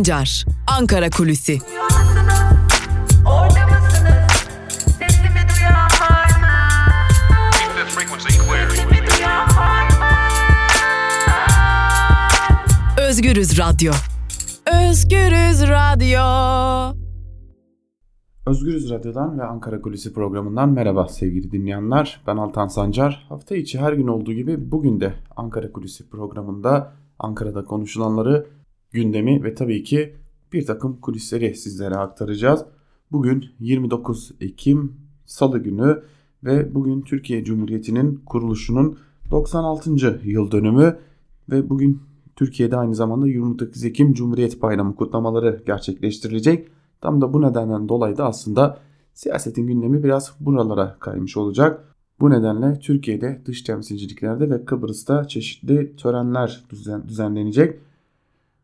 Sancar, Ankara Kulüsi. Özgürüz Radyo. Özgürüz Radyo. Özgürüz Radyo'dan ve Ankara Kulisi programından merhaba sevgili dinleyenler. Ben Altan Sancar. Hafta içi her gün olduğu gibi bugün de Ankara Kulisi programında Ankara'da konuşulanları, gündemi ve tabii ki bir takım kulisleri sizlere aktaracağız. Bugün 29 Ekim Salı günü ve bugün Türkiye Cumhuriyeti'nin kuruluşunun 96. yıl dönümü ve bugün Türkiye'de aynı zamanda 29 Ekim Cumhuriyet Bayramı kutlamaları gerçekleştirilecek. Tam da bu nedenden dolayı da aslında siyasetin gündemi biraz buralara kaymış olacak. Bu nedenle Türkiye'de dış temsilciliklerde ve Kıbrıs'ta çeşitli törenler düzen, düzenlenecek.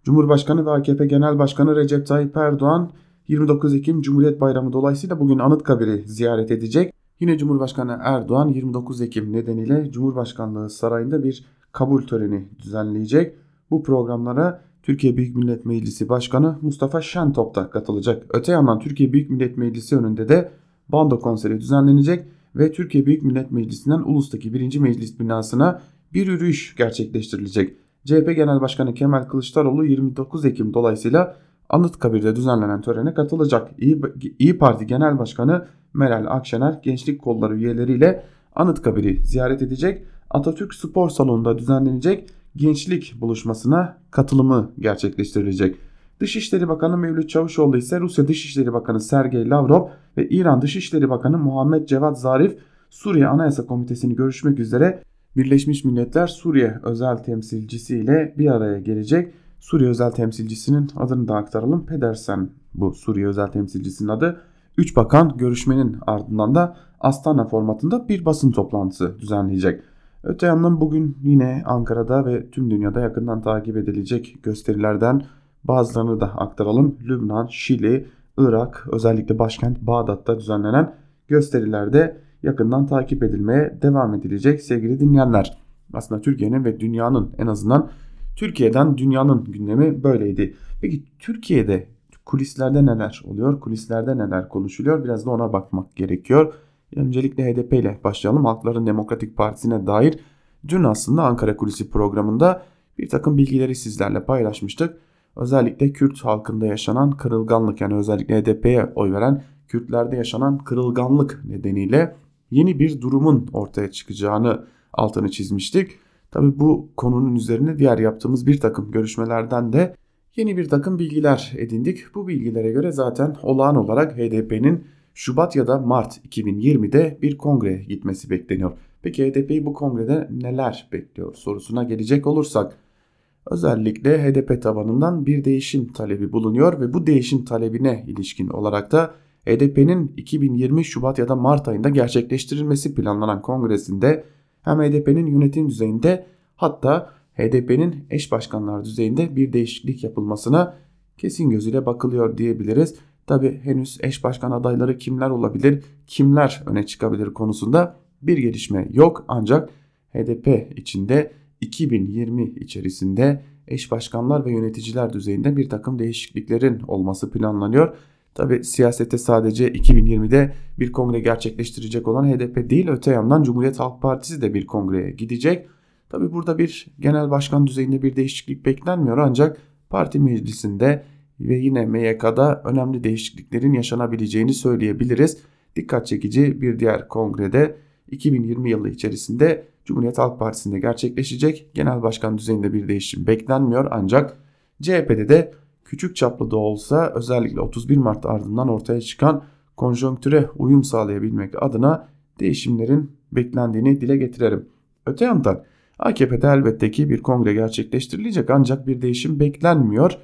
Cumhurbaşkanı ve AKP Genel Başkanı Recep Tayyip Erdoğan 29 Ekim Cumhuriyet Bayramı dolayısıyla bugün Anıtkabir'i ziyaret edecek. Yine Cumhurbaşkanı Erdoğan 29 Ekim nedeniyle Cumhurbaşkanlığı Sarayı'nda bir kabul töreni düzenleyecek. Bu programlara Türkiye Büyük Millet Meclisi Başkanı Mustafa Şentop da katılacak. Öte yandan Türkiye Büyük Millet Meclisi önünde de bando konseri düzenlenecek ve Türkiye Büyük Millet Meclisi'nden Ulus'taki 1. Meclis binasına bir yürüyüş gerçekleştirilecek. CHP Genel Başkanı Kemal Kılıçdaroğlu 29 Ekim dolayısıyla Anıtkabir'de düzenlenen törene katılacak. İyi, İyi Parti Genel Başkanı Meral Akşener gençlik kolları üyeleriyle Anıtkabir'i ziyaret edecek. Atatürk Spor Salonu'nda düzenlenecek gençlik buluşmasına katılımı gerçekleştirilecek. Dışişleri Bakanı Mevlüt Çavuşoğlu ise Rusya Dışişleri Bakanı Sergey Lavrov ve İran Dışişleri Bakanı Muhammed Cevat Zarif Suriye Anayasa Komitesi'ni görüşmek üzere Birleşmiş Milletler Suriye özel temsilcisi ile bir araya gelecek. Suriye özel temsilcisinin adını da aktaralım. Pedersen bu Suriye özel temsilcisinin adı. Üç bakan görüşmenin ardından da Astana formatında bir basın toplantısı düzenleyecek. Öte yandan bugün yine Ankara'da ve tüm dünyada yakından takip edilecek gösterilerden bazılarını da aktaralım. Lübnan, Şili, Irak, özellikle başkent Bağdat'ta düzenlenen gösterilerde yakından takip edilmeye devam edilecek sevgili dinleyenler. Aslında Türkiye'nin ve dünyanın en azından Türkiye'den dünyanın gündemi böyleydi. Peki Türkiye'de kulislerde neler oluyor? Kulislerde neler konuşuluyor? Biraz da ona bakmak gerekiyor. Öncelikle HDP ile başlayalım. Halkların Demokratik Partisi'ne dair dün aslında Ankara Kulisi programında bir takım bilgileri sizlerle paylaşmıştık. Özellikle Kürt halkında yaşanan kırılganlık yani özellikle HDP'ye oy veren Kürtlerde yaşanan kırılganlık nedeniyle yeni bir durumun ortaya çıkacağını altını çizmiştik. Tabi bu konunun üzerine diğer yaptığımız bir takım görüşmelerden de yeni bir takım bilgiler edindik. Bu bilgilere göre zaten olağan olarak HDP'nin Şubat ya da Mart 2020'de bir kongreye gitmesi bekleniyor. Peki HDP'yi bu kongrede neler bekliyor sorusuna gelecek olursak özellikle HDP tabanından bir değişim talebi bulunuyor ve bu değişim talebine ilişkin olarak da HDP'nin 2020 Şubat ya da Mart ayında gerçekleştirilmesi planlanan kongresinde hem HDP'nin yönetim düzeyinde hatta HDP'nin eş başkanlar düzeyinde bir değişiklik yapılmasına kesin gözüyle bakılıyor diyebiliriz. Tabi henüz eş başkan adayları kimler olabilir, kimler öne çıkabilir konusunda bir gelişme yok ancak HDP içinde 2020 içerisinde eş başkanlar ve yöneticiler düzeyinde bir takım değişikliklerin olması planlanıyor. Tabi siyasete sadece 2020'de bir kongre gerçekleştirecek olan HDP değil öte yandan Cumhuriyet Halk Partisi de bir kongreye gidecek. Tabi burada bir genel başkan düzeyinde bir değişiklik beklenmiyor ancak parti meclisinde ve yine MYK'da önemli değişikliklerin yaşanabileceğini söyleyebiliriz. Dikkat çekici bir diğer kongrede 2020 yılı içerisinde Cumhuriyet Halk Partisi'nde gerçekleşecek. Genel başkan düzeyinde bir değişim beklenmiyor ancak CHP'de de küçük çaplı da olsa özellikle 31 Mart ardından ortaya çıkan konjonktüre uyum sağlayabilmek adına değişimlerin beklendiğini dile getirelim. Öte yandan AKP'de elbette ki bir kongre gerçekleştirilecek ancak bir değişim beklenmiyor.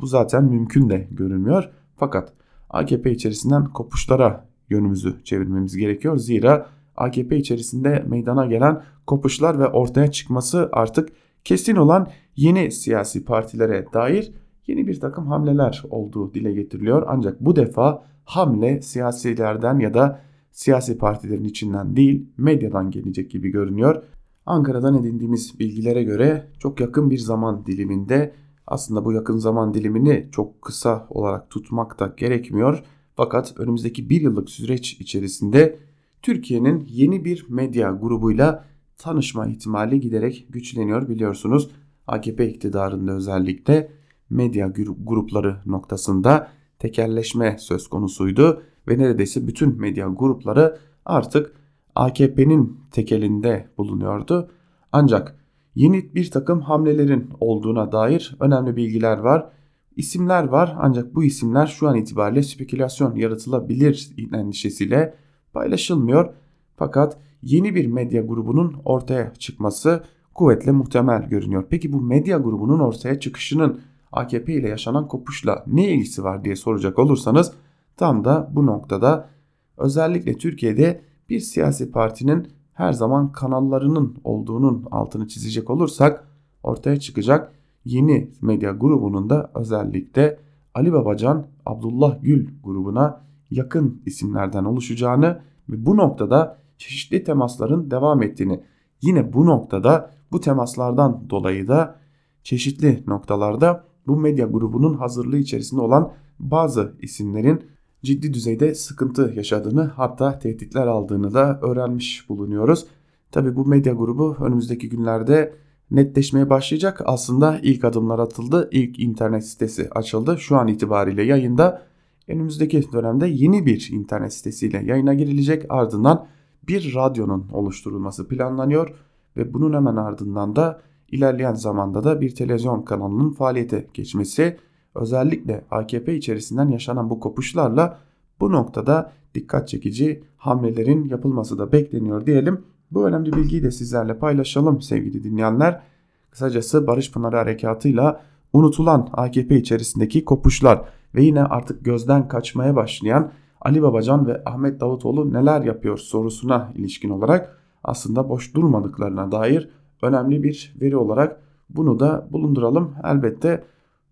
Bu zaten mümkün de görünmüyor. Fakat AKP içerisinden kopuşlara yönümüzü çevirmemiz gerekiyor. Zira AKP içerisinde meydana gelen kopuşlar ve ortaya çıkması artık kesin olan yeni siyasi partilere dair yeni bir takım hamleler olduğu dile getiriliyor. Ancak bu defa hamle siyasilerden ya da siyasi partilerin içinden değil medyadan gelecek gibi görünüyor. Ankara'dan edindiğimiz bilgilere göre çok yakın bir zaman diliminde Aslında bu yakın zaman dilimini çok kısa olarak tutmak da gerekmiyor. Fakat önümüzdeki bir yıllık süreç içerisinde Türkiye'nin yeni bir medya grubuyla tanışma ihtimali giderek güçleniyor biliyorsunuz. AKP iktidarında özellikle medya grupları noktasında tekerleşme söz konusuydu ve neredeyse bütün medya grupları artık AKP'nin tekelinde bulunuyordu. Ancak yeni bir takım hamlelerin olduğuna dair önemli bilgiler var. İsimler var ancak bu isimler şu an itibariyle spekülasyon yaratılabilir endişesiyle paylaşılmıyor. Fakat yeni bir medya grubunun ortaya çıkması kuvvetle muhtemel görünüyor. Peki bu medya grubunun ortaya çıkışının AKP ile yaşanan kopuşla ne ilgisi var diye soracak olursanız tam da bu noktada özellikle Türkiye'de bir siyasi partinin her zaman kanallarının olduğunun altını çizecek olursak ortaya çıkacak yeni medya grubunun da özellikle Ali Babacan, Abdullah Gül grubuna yakın isimlerden oluşacağını ve bu noktada çeşitli temasların devam ettiğini yine bu noktada bu temaslardan dolayı da çeşitli noktalarda bu medya grubunun hazırlığı içerisinde olan bazı isimlerin ciddi düzeyde sıkıntı yaşadığını hatta tehditler aldığını da öğrenmiş bulunuyoruz. Tabi bu medya grubu önümüzdeki günlerde netleşmeye başlayacak. Aslında ilk adımlar atıldı. İlk internet sitesi açıldı. Şu an itibariyle yayında önümüzdeki dönemde yeni bir internet sitesiyle yayına girilecek. Ardından bir radyonun oluşturulması planlanıyor ve bunun hemen ardından da ilerleyen zamanda da bir televizyon kanalının faaliyete geçmesi özellikle AKP içerisinden yaşanan bu kopuşlarla bu noktada dikkat çekici hamlelerin yapılması da bekleniyor diyelim. Bu önemli bilgiyi de sizlerle paylaşalım sevgili dinleyenler. Kısacası Barış Pınarı Harekatı'yla unutulan AKP içerisindeki kopuşlar ve yine artık gözden kaçmaya başlayan Ali Babacan ve Ahmet Davutoğlu neler yapıyor sorusuna ilişkin olarak aslında boş durmadıklarına dair önemli bir veri olarak bunu da bulunduralım. Elbette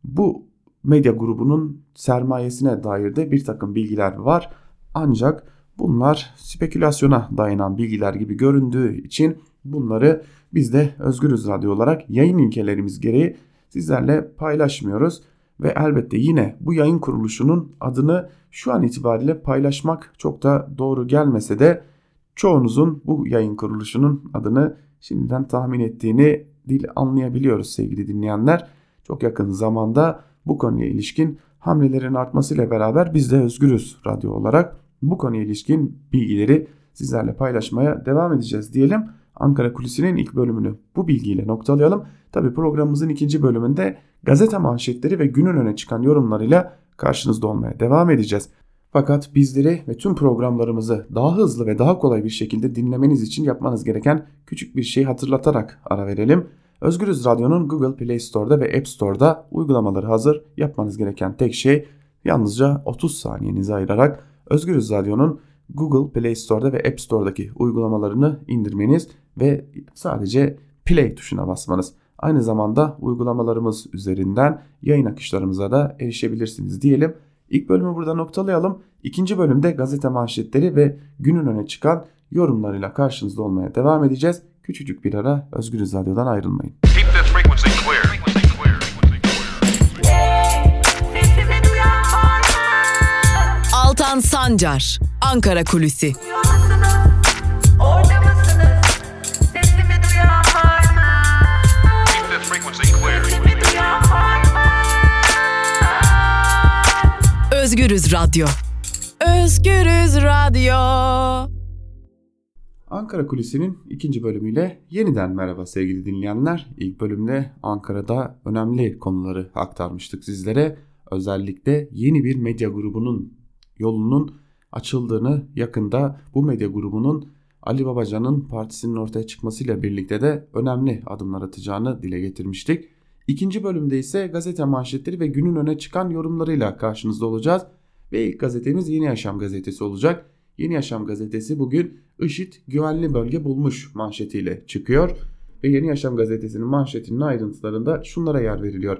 bu medya grubunun sermayesine dair de bir takım bilgiler var. Ancak bunlar spekülasyona dayanan bilgiler gibi göründüğü için bunları biz de Özgürüz Radyo olarak yayın ilkelerimiz gereği sizlerle paylaşmıyoruz. Ve elbette yine bu yayın kuruluşunun adını şu an itibariyle paylaşmak çok da doğru gelmese de çoğunuzun bu yayın kuruluşunun adını şimdiden tahmin ettiğini dil anlayabiliyoruz sevgili dinleyenler. Çok yakın zamanda bu konuya ilişkin hamlelerin artmasıyla beraber biz de Özgürüz Radyo olarak bu konuya ilişkin bilgileri sizlerle paylaşmaya devam edeceğiz diyelim. Ankara Kulisi'nin ilk bölümünü bu bilgiyle noktalayalım. Tabi programımızın ikinci bölümünde gazete manşetleri ve günün öne çıkan yorumlarıyla karşınızda olmaya devam edeceğiz. Fakat bizleri ve tüm programlarımızı daha hızlı ve daha kolay bir şekilde dinlemeniz için yapmanız gereken küçük bir şey hatırlatarak ara verelim. Özgürüz Radyo'nun Google Play Store'da ve App Store'da uygulamaları hazır. Yapmanız gereken tek şey yalnızca 30 saniyenizi ayırarak Özgürüz Radyo'nun Google Play Store'da ve App Store'daki uygulamalarını indirmeniz ve sadece Play tuşuna basmanız. Aynı zamanda uygulamalarımız üzerinden yayın akışlarımıza da erişebilirsiniz diyelim. İlk bölümü burada noktalayalım. İkinci bölümde gazete manşetleri ve günün öne çıkan yorumlarıyla karşınızda olmaya devam edeceğiz. Küçücük bir ara Özgür Radyo'dan ayrılmayın. Altan Sancar, Ankara Kulüsi. Özgürüz Radyo. Özgürüz Radyo. Ankara Kulisi'nin ikinci bölümüyle yeniden merhaba sevgili dinleyenler. İlk bölümde Ankara'da önemli konuları aktarmıştık sizlere. Özellikle yeni bir medya grubunun yolunun açıldığını yakında bu medya grubunun Ali Babacan'ın partisinin ortaya çıkmasıyla birlikte de önemli adımlar atacağını dile getirmiştik. İkinci bölümde ise gazete manşetleri ve günün öne çıkan yorumlarıyla karşınızda olacağız. Ve ilk gazetemiz Yeni Yaşam gazetesi olacak. Yeni Yaşam gazetesi bugün IŞİD güvenli bölge bulmuş manşetiyle çıkıyor. Ve Yeni Yaşam gazetesinin manşetinin ayrıntılarında şunlara yer veriliyor.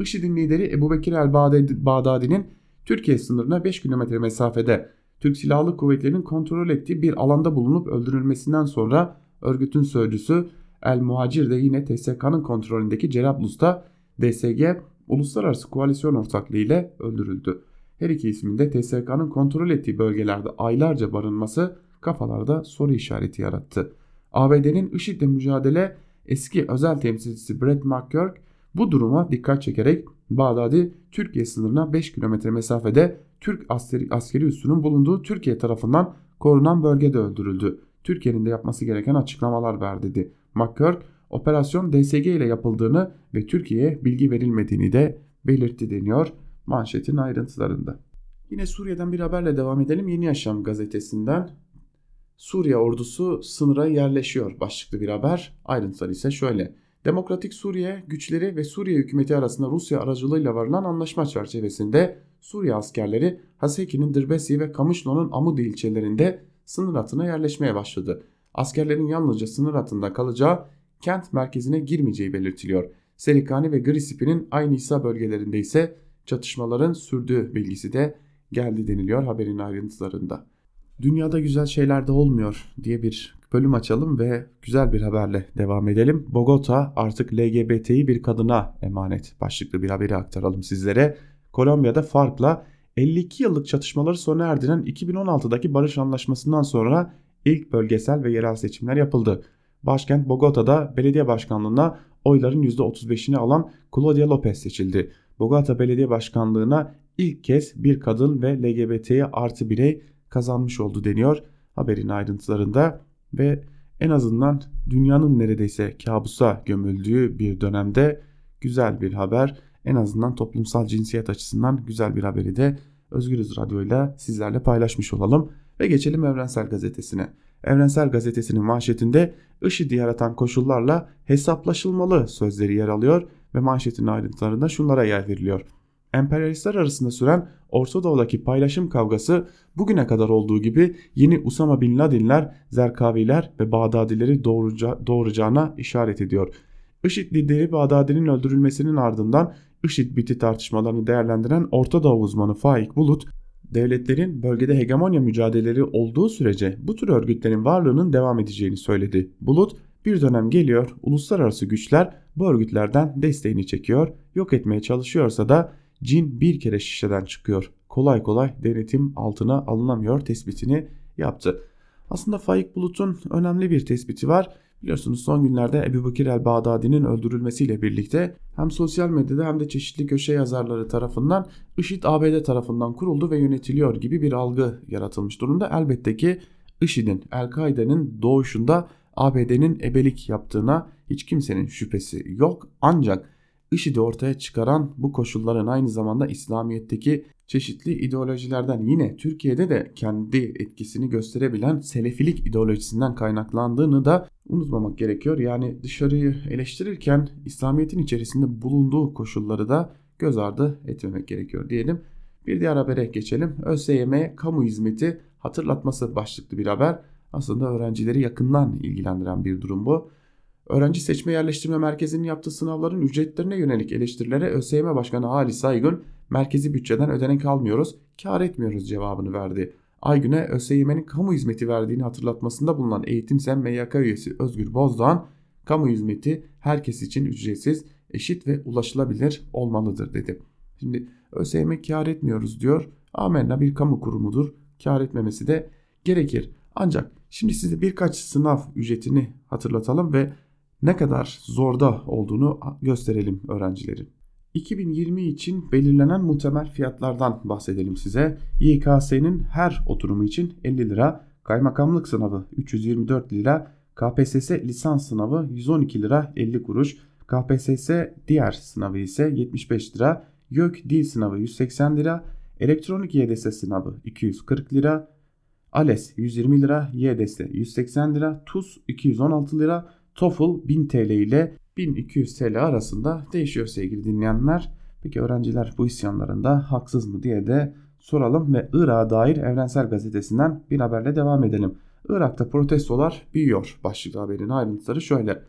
IŞİD'in lideri Ebu Bekir el-Bağdadi'nin Türkiye sınırına 5 kilometre mesafede Türk Silahlı Kuvvetleri'nin kontrol ettiği bir alanda bulunup öldürülmesinden sonra örgütün sözcüsü El Muhacir de yine TSK'nın kontrolündeki Cerablus'ta DSG uluslararası koalisyon ortaklığı ile öldürüldü. Her iki ismin de TSK'nın kontrol ettiği bölgelerde aylarca barınması kafalarda soru işareti yarattı. ABD'nin IŞİD'le mücadele eski özel temsilcisi Brett McGurk bu duruma dikkat çekerek Bağdadi Türkiye sınırına 5 kilometre mesafede Türk askeri, askeri üssünün bulunduğu Türkiye tarafından korunan bölgede öldürüldü. Türkiye'nin de yapması gereken açıklamalar ver dedi. McCurk operasyon DSG ile yapıldığını ve Türkiye'ye bilgi verilmediğini de belirtti deniyor manşetin ayrıntılarında. Yine Suriye'den bir haberle devam edelim. Yeni Yaşam gazetesinden Suriye ordusu sınıra yerleşiyor başlıklı bir haber. Ayrıntılar ise şöyle. Demokratik Suriye güçleri ve Suriye hükümeti arasında Rusya aracılığıyla varılan anlaşma çerçevesinde Suriye askerleri Haseki'nin Dirbesi ve Kamışlo'nun Amudi ilçelerinde sınır hattına yerleşmeye başladı. Askerlerin yalnızca sınır hattında kalacağı kent merkezine girmeyeceği belirtiliyor. Serikani ve Grisipi'nin aynı İsa bölgelerinde ise çatışmaların sürdüğü bilgisi de geldi deniliyor haberin ayrıntılarında. Dünyada güzel şeyler de olmuyor diye bir bölüm açalım ve güzel bir haberle devam edelim. Bogota artık LGBT'yi bir kadına emanet başlıklı bir haberi aktaralım sizlere. Kolombiya'da farkla 52 yıllık çatışmaları sona erdiren 2016'daki barış anlaşmasından sonra ilk bölgesel ve yerel seçimler yapıldı. Başkent Bogota'da belediye başkanlığına oyların %35'ini alan Claudia Lopez seçildi. Bogota Belediye Başkanlığı'na ilk kez bir kadın ve LGBT'ye artı birey kazanmış oldu deniyor haberin ayrıntılarında ve en azından dünyanın neredeyse kabusa gömüldüğü bir dönemde güzel bir haber. En azından toplumsal cinsiyet açısından güzel bir haberi de Özgürüz Radyo'yla sizlerle paylaşmış olalım. Ve geçelim Evrensel Gazetesi'ne. Evrensel Gazetesi'nin manşetinde IŞİD'i yaratan koşullarla hesaplaşılmalı sözleri yer alıyor ve manşetin ayrıntılarında şunlara yer veriliyor. Emperyalistler arasında süren Orta Doğu'daki paylaşım kavgası bugüne kadar olduğu gibi yeni Usama Bin Laden'ler, Zerkaviler ve Bağdadileri doğuraca doğuracağına işaret ediyor. IŞİD lideri Bağdadi'nin öldürülmesinin ardından IŞİD biti tartışmalarını değerlendiren Orta Doğu uzmanı Faik Bulut, devletlerin bölgede hegemonya mücadeleleri olduğu sürece bu tür örgütlerin varlığının devam edeceğini söyledi. Bulut, bir dönem geliyor uluslararası güçler bu örgütlerden desteğini çekiyor, yok etmeye çalışıyorsa da cin bir kere şişeden çıkıyor. Kolay kolay denetim altına alınamıyor tespitini yaptı. Aslında Faik Bulut'un önemli bir tespiti var. Biliyorsunuz son günlerde Ebu Bakir el-Bağdadi'nin öldürülmesiyle birlikte hem sosyal medyada hem de çeşitli köşe yazarları tarafından IŞİD ABD tarafından kuruldu ve yönetiliyor gibi bir algı yaratılmış durumda. Elbette ki IŞİD'in, El-Kaide'nin doğuşunda ABD'nin ebelik yaptığına hiç kimsenin şüphesi yok. Ancak IŞİD'i ortaya çıkaran bu koşulların aynı zamanda İslamiyet'teki çeşitli ideolojilerden yine Türkiye'de de kendi etkisini gösterebilen Selefilik ideolojisinden kaynaklandığını da unutmamak gerekiyor. Yani dışarıyı eleştirirken İslamiyet'in içerisinde bulunduğu koşulları da göz ardı etmemek gerekiyor diyelim. Bir diğer habere geçelim. ÖSYM kamu hizmeti hatırlatması başlıklı bir haber. Aslında öğrencileri yakından ilgilendiren bir durum bu. Öğrenci Seçme Yerleştirme Merkezi'nin yaptığı sınavların ücretlerine yönelik eleştirilere ÖSYM Başkanı Ali Saygın merkezi bütçeden ödenek almıyoruz, kar etmiyoruz cevabını verdi. Aygün'e ÖSYM'nin kamu hizmeti verdiğini hatırlatmasında bulunan Eğitim Sen MYK üyesi Özgür Bozdoğan, kamu hizmeti herkes için ücretsiz, eşit ve ulaşılabilir olmalıdır dedi. Şimdi ÖSYM kar etmiyoruz diyor. Amenna bir kamu kurumudur. Kar etmemesi de gerekir. Ancak şimdi size birkaç sınav ücretini hatırlatalım ve ne kadar zorda olduğunu gösterelim öğrencilerin. 2020 için belirlenen muhtemel fiyatlardan bahsedelim size. YKS'nin her oturumu için 50 lira, kaymakamlık sınavı 324 lira, KPSS lisans sınavı 112 lira 50 kuruş, KPSS diğer sınavı ise 75 lira, YÖK dil sınavı 180 lira, elektronik YDS sınavı 240 lira, ALES 120 lira, YDS 180 lira, TUS 216 lira, TOEFL 1000 TL ile 1200 TL arasında değişiyor sevgili dinleyenler. Peki öğrenciler bu isyanlarında haksız mı diye de soralım ve Irak'a dair Evrensel Gazetesi'nden bir haberle devam edelim. Irak'ta protestolar büyüyor. Başlıklı haberin ayrıntıları şöyle.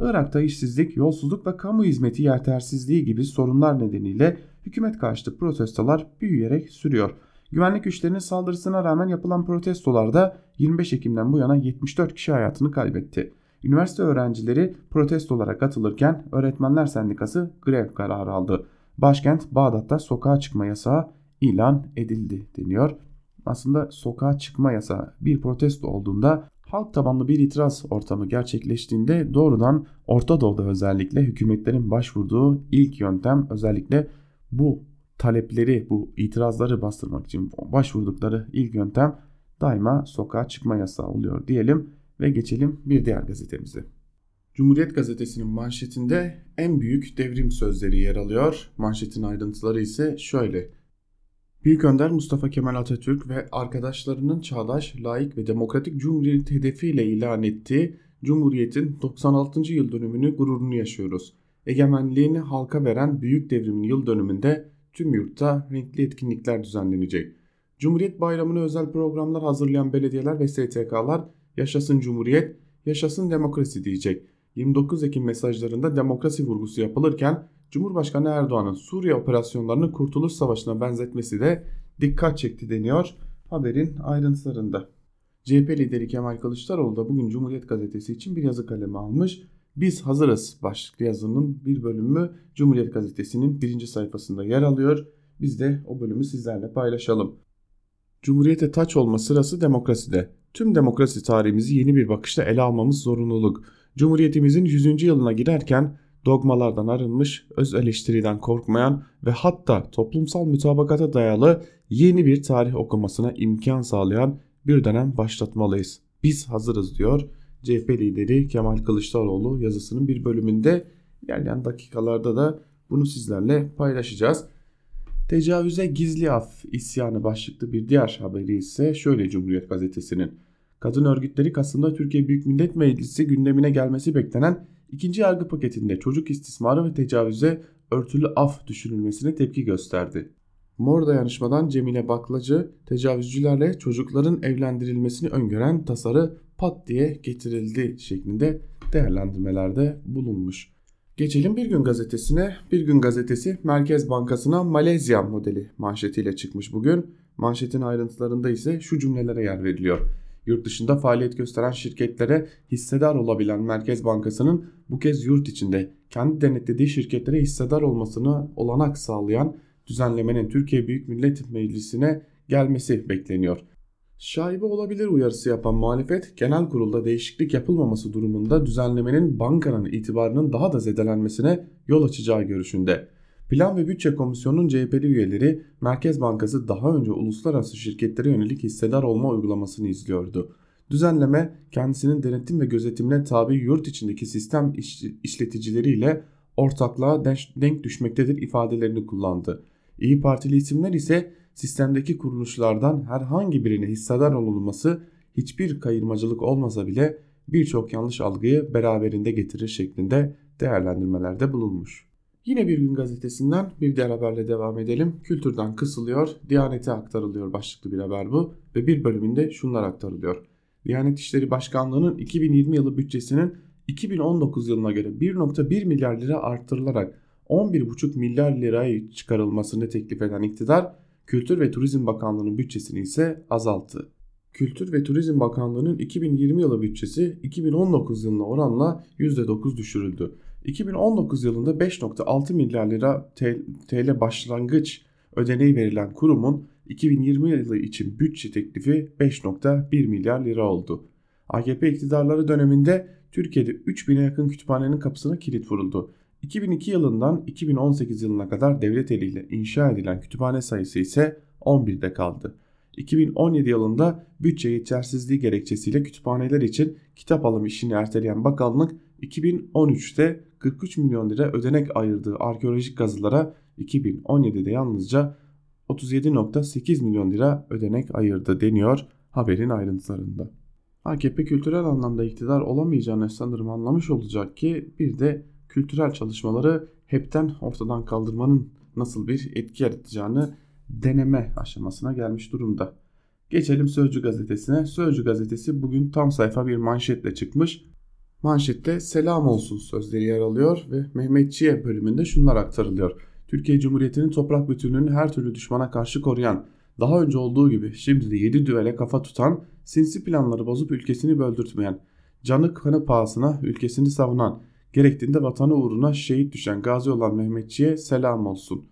Irak'ta işsizlik, yolsuzluk ve kamu hizmeti yetersizliği gibi sorunlar nedeniyle hükümet karşıtı protestolar büyüyerek sürüyor. Güvenlik güçlerinin saldırısına rağmen yapılan protestolarda 25 Ekim'den bu yana 74 kişi hayatını kaybetti. Üniversite öğrencileri protestolara katılırken Öğretmenler Sendikası grev kararı aldı. Başkent Bağdat'ta sokağa çıkma yasağı ilan edildi deniyor. Aslında sokağa çıkma yasağı bir protesto olduğunda halk tabanlı bir itiraz ortamı gerçekleştiğinde doğrudan Orta Doğu'da özellikle hükümetlerin başvurduğu ilk yöntem özellikle bu talepleri, bu itirazları bastırmak için başvurdukları ilk yöntem daima sokağa çıkma yasağı oluyor diyelim ve geçelim bir diğer gazetemize. Cumhuriyet gazetesinin manşetinde en büyük devrim sözleri yer alıyor. Manşetin ayrıntıları ise şöyle. Büyük Önder Mustafa Kemal Atatürk ve arkadaşlarının çağdaş, layık ve demokratik cumhuriyet hedefiyle ilan ettiği Cumhuriyet'in 96. yıl dönümünü gururunu yaşıyoruz. Egemenliğini halka veren büyük devrimin yıl dönümünde tüm yurtta renkli etkinlikler düzenlenecek. Cumhuriyet Bayramı'na özel programlar hazırlayan belediyeler ve STK'lar yaşasın Cumhuriyet, yaşasın demokrasi diyecek. 29 Ekim mesajlarında demokrasi vurgusu yapılırken Cumhurbaşkanı Erdoğan'ın Suriye operasyonlarını Kurtuluş Savaşı'na benzetmesi de dikkat çekti deniyor haberin ayrıntılarında. CHP lideri Kemal Kılıçdaroğlu da bugün Cumhuriyet Gazetesi için bir yazı kalemi almış. Biz hazırız başlıklı yazının bir bölümü Cumhuriyet Gazetesi'nin birinci sayfasında yer alıyor. Biz de o bölümü sizlerle paylaşalım. Cumhuriyete taç olma sırası demokraside. Tüm demokrasi tarihimizi yeni bir bakışla ele almamız zorunluluk. Cumhuriyetimizin 100. yılına girerken dogmalardan arınmış, öz eleştiriden korkmayan ve hatta toplumsal mütabakata dayalı yeni bir tarih okumasına imkan sağlayan bir dönem başlatmalıyız. Biz hazırız diyor CHP lideri Kemal Kılıçdaroğlu yazısının bir bölümünde ilerleyen dakikalarda da bunu sizlerle paylaşacağız. Tecavüze gizli af isyanı başlıklı bir diğer haberi ise şöyle Cumhuriyet Gazetesi'nin. Kadın örgütleri Kasım'da Türkiye Büyük Millet Meclisi gündemine gelmesi beklenen ikinci yargı paketinde çocuk istismarı ve tecavüze örtülü af düşünülmesine tepki gösterdi. Mor dayanışmadan Cemile Baklacı tecavüzcülerle çocukların evlendirilmesini öngören tasarı pat diye getirildi şeklinde değerlendirmelerde bulunmuş. Geçelim Bir Gün Gazetesi'ne. Bir Gün Gazetesi Merkez Bankası'na Malezya modeli manşetiyle çıkmış bugün. Manşetin ayrıntılarında ise şu cümlelere yer veriliyor. Yurt dışında faaliyet gösteren şirketlere hissedar olabilen Merkez Bankası'nın bu kez yurt içinde kendi denetlediği şirketlere hissedar olmasını olanak sağlayan düzenlemenin Türkiye Büyük Millet Meclisi'ne gelmesi bekleniyor. Şaibe olabilir uyarısı yapan muhalefet genel kurulda değişiklik yapılmaması durumunda düzenlemenin bankanın itibarının daha da zedelenmesine yol açacağı görüşünde. Plan ve Bütçe Komisyonu'nun CHP'li üyeleri Merkez Bankası daha önce uluslararası şirketlere yönelik hissedar olma uygulamasını izliyordu. Düzenleme kendisinin denetim ve gözetimine tabi yurt içindeki sistem işleticileriyle ortaklığa denk düşmektedir ifadelerini kullandı. İyi Partili isimler ise sistemdeki kuruluşlardan herhangi birine hissedar olunması hiçbir kayırmacılık olmasa bile birçok yanlış algıyı beraberinde getirir şeklinde değerlendirmelerde bulunmuş. Yine bir gün gazetesinden bir diğer haberle devam edelim. Kültürden kısılıyor, Diyanete aktarılıyor başlıklı bir haber bu ve bir bölümünde şunlar aktarılıyor. Diyanet İşleri Başkanlığı'nın 2020 yılı bütçesinin 2019 yılına göre 1.1 milyar lira arttırılarak 11,5 milyar lirayı çıkarılmasını teklif eden iktidar Kültür ve Turizm Bakanlığı'nın bütçesini ise azalttı. Kültür ve Turizm Bakanlığı'nın 2020 yılı bütçesi 2019 yılına oranla %9 düşürüldü. 2019 yılında 5.6 milyar lira TL başlangıç ödeneği verilen kurumun 2020 yılı için bütçe teklifi 5.1 milyar lira oldu. AKP iktidarları döneminde Türkiye'de 3000'e yakın kütüphanenin kapısına kilit vuruldu. 2002 yılından 2018 yılına kadar devlet eliyle inşa edilen kütüphane sayısı ise 11'de kaldı. 2017 yılında bütçe yetersizliği gerekçesiyle kütüphaneler için kitap alım işini erteleyen bakanlık 2013'te 43 milyon lira ödenek ayırdığı arkeolojik kazılara 2017'de yalnızca 37.8 milyon lira ödenek ayırdı deniyor haberin ayrıntılarında. AKP kültürel anlamda iktidar olamayacağını sanırım anlamış olacak ki bir de kültürel çalışmaları hepten ortadan kaldırmanın nasıl bir etki yaratacağını deneme aşamasına gelmiş durumda. Geçelim Sözcü gazetesine. Sözcü gazetesi bugün tam sayfa bir manşetle çıkmış. Manşette selam olsun sözleri yer alıyor ve Mehmetçiye bölümünde şunlar aktarılıyor. Türkiye Cumhuriyeti'nin toprak bütünlüğünü her türlü düşmana karşı koruyan, daha önce olduğu gibi şimdi de 7 düvele kafa tutan, sinsi planları bozup ülkesini böldürtmeyen, canı kanı pahasına ülkesini savunan, gerektiğinde vatanı uğruna şehit düşen gazi olan Mehmetçiye selam olsun.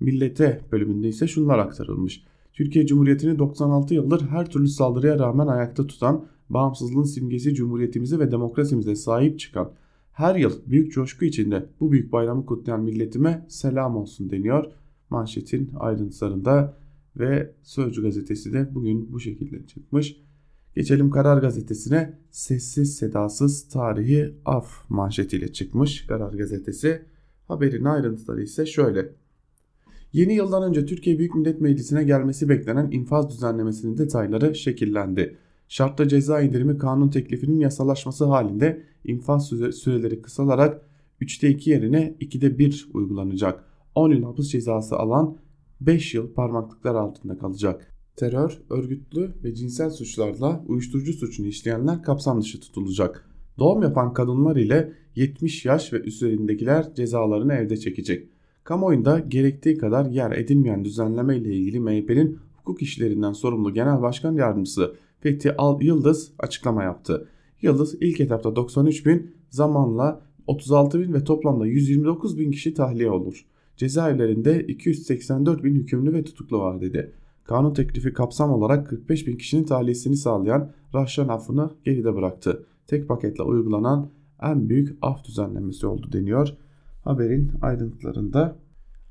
Millete bölümünde ise şunlar aktarılmış. Türkiye Cumhuriyeti'ni 96 yıldır her türlü saldırıya rağmen ayakta tutan, bağımsızlığın simgesi Cumhuriyetimize ve demokrasimize sahip çıkan, her yıl büyük coşku içinde bu büyük bayramı kutlayan milletime selam olsun deniyor. Manşetin ayrıntılarında ve Sözcü gazetesi de bugün bu şekilde çıkmış. Geçelim Karar Gazetesi'ne sessiz sedasız tarihi af manşetiyle çıkmış Karar Gazetesi. Haberin ayrıntıları ise şöyle. Yeni yıldan önce Türkiye Büyük Millet Meclisi'ne gelmesi beklenen infaz düzenlemesinin detayları şekillendi. Şartlı ceza indirimi kanun teklifinin yasalaşması halinde infaz süreleri kısalarak 3'te 2 yerine 2'de 1 uygulanacak. 10 yıl hapis cezası alan 5 yıl parmaklıklar altında kalacak. Terör, örgütlü ve cinsel suçlarla uyuşturucu suçunu işleyenler kapsam dışı tutulacak. Doğum yapan kadınlar ile 70 yaş ve üzerindekiler cezalarını evde çekecek. Kamuoyunda gerektiği kadar yer edilmeyen düzenleme ile ilgili MHP'nin hukuk işlerinden sorumlu Genel Başkan Yardımcısı Fethi Al Yıldız açıklama yaptı. Yıldız ilk etapta 93 bin zamanla 36 bin ve toplamda 129 bin kişi tahliye olur. Cezaevlerinde 284 bin hükümlü ve tutuklu var dedi. Kanun teklifi kapsam olarak 45 bin kişinin tahliyesini sağlayan Rahşan affını geride bıraktı. Tek paketle uygulanan en büyük af düzenlemesi oldu deniyor. Haberin ayrıntılarında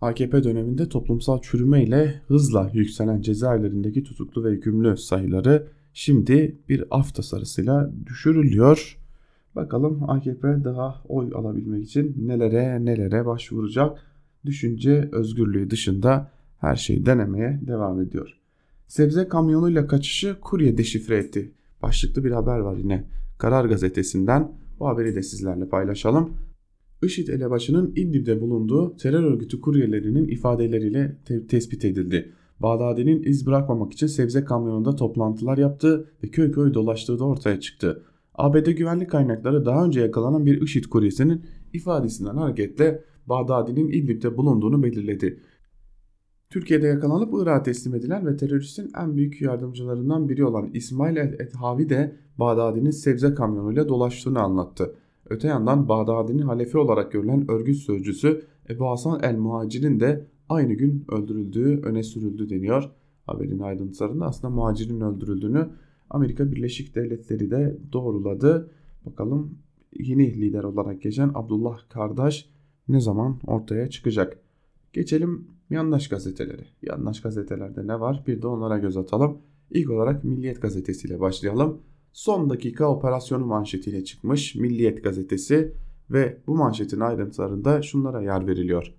AKP döneminde toplumsal çürüme ile hızla yükselen cezaevlerindeki tutuklu ve hükümlü sayıları şimdi bir af tasarısıyla düşürülüyor. Bakalım AKP daha oy alabilmek için nelere nelere başvuracak. Düşünce özgürlüğü dışında her şeyi denemeye devam ediyor. Sebze kamyonuyla kaçışı kurye deşifre etti. Başlıklı bir haber var yine Karar Gazetesi'nden. Bu haberi de sizlerle paylaşalım. IŞİD elebaşının İdlib'de bulunduğu terör örgütü kuryelerinin ifadeleriyle te tespit edildi. Bağdadi'nin iz bırakmamak için sebze kamyonunda toplantılar yaptığı ve köy köy dolaştığı da ortaya çıktı. ABD güvenlik kaynakları daha önce yakalanan bir IŞİD kuryesinin ifadesinden hareketle Bağdadi'nin İdlib'de bulunduğunu belirledi. Türkiye'de yakalanıp Irak'a teslim edilen ve teröristin en büyük yardımcılarından biri olan İsmail Ethavi de Bağdadi'nin sebze kamyonuyla dolaştığını anlattı. Öte yandan Bağdadi'nin halefi olarak görülen örgüt sözcüsü Ebu Hasan el Muhacir'in de aynı gün öldürüldüğü öne sürüldü deniyor. Haberin ayrıntılarında aslında muhacirin öldürüldüğünü Amerika Birleşik Devletleri de doğruladı. Bakalım yeni lider olarak geçen Abdullah Kardaş ne zaman ortaya çıkacak? Geçelim yandaş gazeteleri. Yandaş gazetelerde ne var? Bir de onlara göz atalım. İlk olarak Milliyet gazetesiyle başlayalım. Son dakika operasyonu manşetiyle çıkmış Milliyet gazetesi ve bu manşetin ayrıntılarında şunlara yer veriliyor.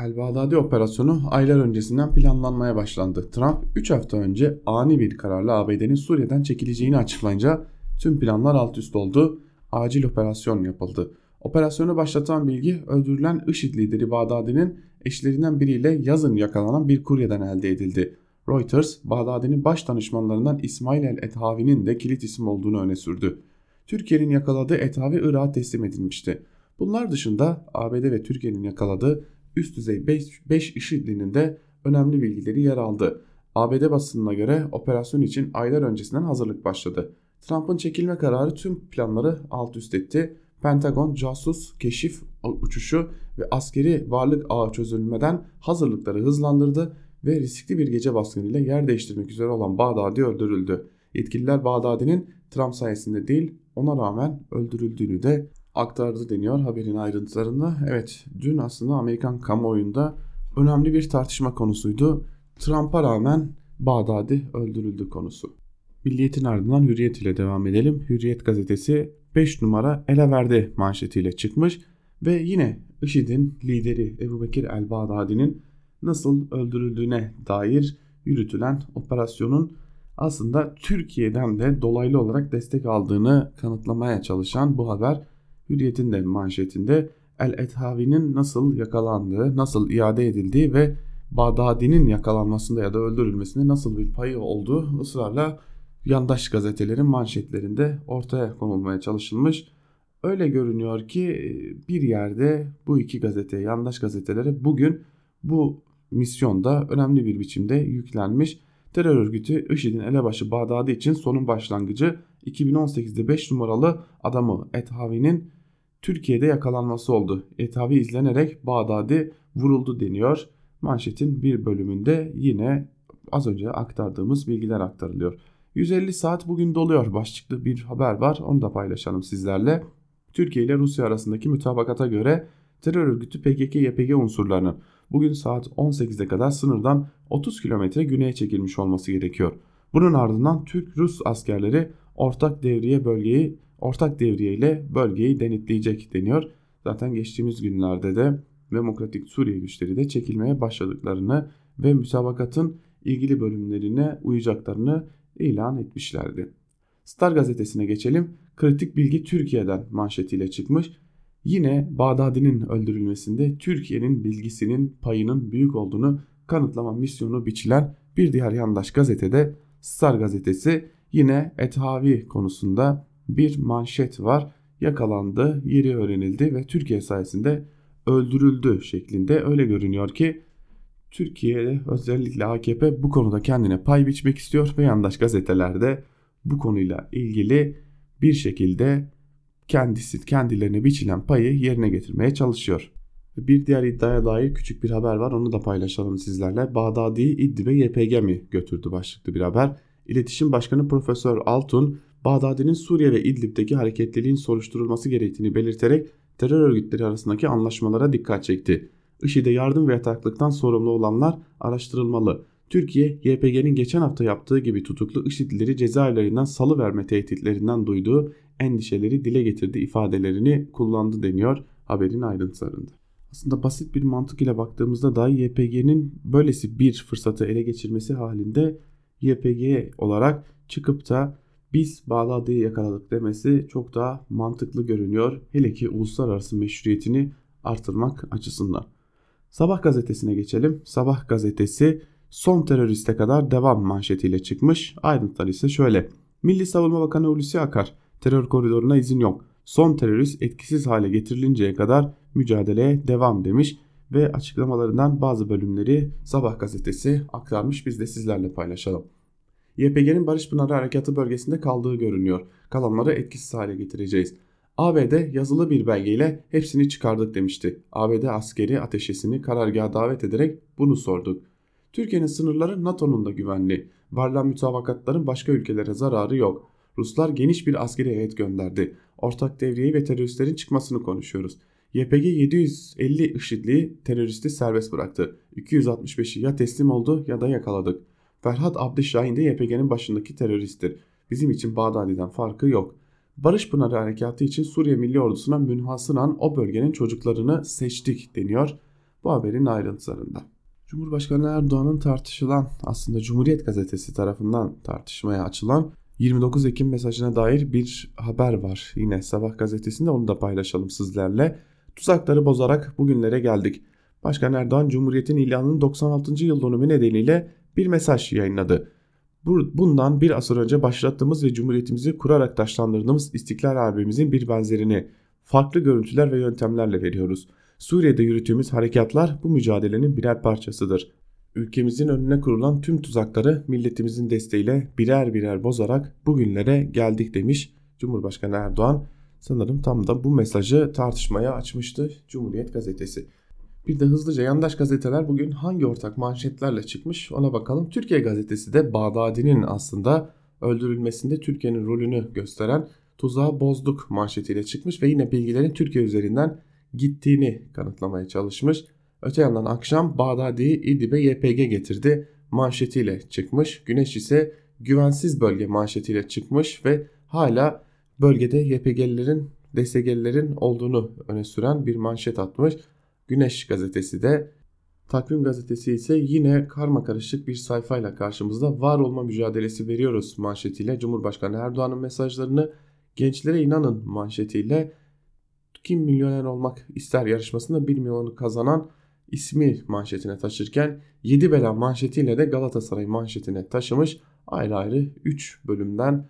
El-Bağdadi operasyonu aylar öncesinden planlanmaya başlandı. Trump 3 hafta önce ani bir kararla ABD'nin Suriye'den çekileceğini açıklayınca tüm planlar alt üst oldu. Acil operasyon yapıldı. Operasyonu başlatan bilgi öldürülen IŞİD lideri Bağdadi'nin eşlerinden biriyle yazın yakalanan bir kuryeden elde edildi. Reuters, Bağdadi'nin baş danışmanlarından İsmail el-Ethavi'nin de kilit isim olduğunu öne sürdü. Türkiye'nin yakaladığı Ethavi Irak'a teslim edilmişti. Bunlar dışında ABD ve Türkiye'nin yakaladığı üst düzey 5 IŞİD'linin de önemli bilgileri yer aldı. ABD basınına göre operasyon için aylar öncesinden hazırlık başladı. Trump'ın çekilme kararı tüm planları alt üst etti. Pentagon casus, keşif uçuşu ve askeri varlık ağı çözülmeden hazırlıkları hızlandırdı ve riskli bir gece baskınıyla yer değiştirmek üzere olan Bağdadi öldürüldü. Yetkililer Bağdadi'nin Trump sayesinde değil ona rağmen öldürüldüğünü de aktardı deniyor haberin ayrıntılarında. Evet dün aslında Amerikan kamuoyunda önemli bir tartışma konusuydu. Trump'a rağmen Bağdadi öldürüldü konusu. Milliyetin ardından Hürriyet ile devam edelim. Hürriyet gazetesi 5 numara ele verdi manşetiyle çıkmış ve yine IŞİD'in lideri Ebu Bekir el-Bağdadi'nin nasıl öldürüldüğüne dair yürütülen operasyonun aslında Türkiye'den de dolaylı olarak destek aldığını kanıtlamaya çalışan bu haber Hürriyet'in de manşetinde El-Ethavi'nin nasıl yakalandığı, nasıl iade edildiği ve Bağdadi'nin yakalanmasında ya da öldürülmesinde nasıl bir payı olduğu ısrarla yandaş gazetelerin manşetlerinde ortaya konulmaya çalışılmış. Öyle görünüyor ki bir yerde bu iki gazete, yandaş gazetelere bugün bu misyonda önemli bir biçimde yüklenmiş. Terör örgütü IŞİD'in elebaşı Bağdadi için sonun başlangıcı 2018'de 5 numaralı adamı Ethavi'nin Türkiye'de yakalanması oldu. Ethavi izlenerek Bağdadi vuruldu deniyor. manşetin bir bölümünde yine az önce aktardığımız bilgiler aktarılıyor. 150 saat bugün doluyor başlıklı bir haber var onu da paylaşalım sizlerle. Türkiye ile Rusya arasındaki mütabakata göre terör örgütü PKK-YPG unsurlarının bugün saat 18'e kadar sınırdan 30 kilometre güneye çekilmiş olması gerekiyor. Bunun ardından Türk-Rus askerleri ortak devriye bölgeyi ortak devriye ile bölgeyi denetleyecek deniyor. Zaten geçtiğimiz günlerde de Demokratik Suriye güçleri de çekilmeye başladıklarını ve müsabakatın ilgili bölümlerine uyacaklarını ilan etmişlerdi. Star gazetesine geçelim. Kritik bilgi Türkiye'den manşetiyle çıkmış. Yine Bağdadi'nin öldürülmesinde Türkiye'nin bilgisinin payının büyük olduğunu kanıtlama misyonu biçilen bir diğer yandaş gazetede Star gazetesi yine Ethavi konusunda bir manşet var. Yakalandı, yeri öğrenildi ve Türkiye sayesinde öldürüldü şeklinde öyle görünüyor ki Türkiye'de özellikle AKP bu konuda kendine pay biçmek istiyor ve yandaş gazetelerde bu konuyla ilgili bir şekilde kendisi kendilerine biçilen payı yerine getirmeye çalışıyor. Bir diğer iddiaya dair küçük bir haber var onu da paylaşalım sizlerle. Bağdadi'yi İdlib'e YPG mi götürdü başlıklı bir haber. İletişim Başkanı Profesör Altun, Bağdadi'nin Suriye ve İdlib'deki hareketliliğin soruşturulması gerektiğini belirterek terör örgütleri arasındaki anlaşmalara dikkat çekti. IŞİD'e yardım ve yataklıktan sorumlu olanlar araştırılmalı. Türkiye, YPG'nin geçen hafta yaptığı gibi tutuklu IŞİD'lileri cezaevlerinden salı verme tehditlerinden duyduğu endişeleri dile getirdi ifadelerini kullandı deniyor haberin ayrıntılarında. Aslında basit bir mantık ile baktığımızda dahi YPG'nin böylesi bir fırsatı ele geçirmesi halinde YPG olarak çıkıp da biz Bağdadi'yi yakaladık demesi çok daha mantıklı görünüyor. Hele ki uluslararası meşruiyetini artırmak açısından. Sabah gazetesine geçelim. Sabah gazetesi son teröriste kadar devam manşetiyle çıkmış. Ayrıntılar ise şöyle. Milli Savunma Bakanı Hulusi Akar terör koridoruna izin yok. Son terörist etkisiz hale getirilinceye kadar mücadeleye devam demiş ve açıklamalarından bazı bölümleri Sabah gazetesi aktarmış biz de sizlerle paylaşalım. YPG'nin Barış Pınarı Harekatı bölgesinde kaldığı görünüyor. Kalanları etkisiz hale getireceğiz. ABD yazılı bir belgeyle hepsini çıkardık demişti. ABD askeri ateşesini karargaha davet ederek bunu sorduk. Türkiye'nin sınırları NATO'nun da güvenli. Varılan mütabakatların başka ülkelere zararı yok. Ruslar geniş bir askeri heyet gönderdi. Ortak devriyeyi ve teröristlerin çıkmasını konuşuyoruz. YPG 750 IŞİD'li teröristi serbest bıraktı. 265'i ya teslim oldu ya da yakaladık. Ferhat Abdüşahin de YPG'nin başındaki teröristtir. Bizim için Bağdadi'den farkı yok. Barış Pınarı Harekatı için Suriye Milli Ordusu'na münhasıran o bölgenin çocuklarını seçtik deniyor bu haberin ayrıntılarında. Cumhurbaşkanı Erdoğan'ın tartışılan aslında Cumhuriyet Gazetesi tarafından tartışmaya açılan 29 Ekim mesajına dair bir haber var. Yine Sabah gazetesinde onu da paylaşalım sizlerle. Tuzakları bozarak bugünlere geldik. Başkan Erdoğan Cumhuriyet'in ilanının 96. yıl dönümü nedeniyle bir mesaj yayınladı. Bundan bir asır önce başlattığımız ve Cumhuriyetimizi kurarak taşlandırdığımız İstiklal Harbimizin bir benzerini farklı görüntüler ve yöntemlerle veriyoruz. Suriye'de yürüttüğümüz harekatlar bu mücadelenin birer parçasıdır. Ülkemizin önüne kurulan tüm tuzakları milletimizin desteğiyle birer birer bozarak bugünlere geldik demiş Cumhurbaşkanı Erdoğan. Sanırım tam da bu mesajı tartışmaya açmıştı Cumhuriyet gazetesi. Bir de hızlıca yandaş gazeteler bugün hangi ortak manşetlerle çıkmış ona bakalım. Türkiye gazetesi de Bağdadi'nin aslında öldürülmesinde Türkiye'nin rolünü gösteren tuzağı bozduk manşetiyle çıkmış ve yine bilgilerin Türkiye üzerinden gittiğini kanıtlamaya çalışmış. Öte yandan akşam Bağdadi'yi İdlib'e YPG getirdi manşetiyle çıkmış. Güneş ise güvensiz bölge manşetiyle çıkmış ve hala bölgede YPG'lilerin, DSG'lilerin olduğunu öne süren bir manşet atmış. Güneş gazetesi de Takvim gazetesi ise yine karma karışık bir sayfayla karşımızda var olma mücadelesi veriyoruz manşetiyle Cumhurbaşkanı Erdoğan'ın mesajlarını gençlere inanın manşetiyle kim milyoner olmak ister yarışmasında 1 milyonu kazanan ismi manşetine taşırken 7 bela manşetiyle de Galatasaray manşetine taşımış ayrı ayrı 3 bölümden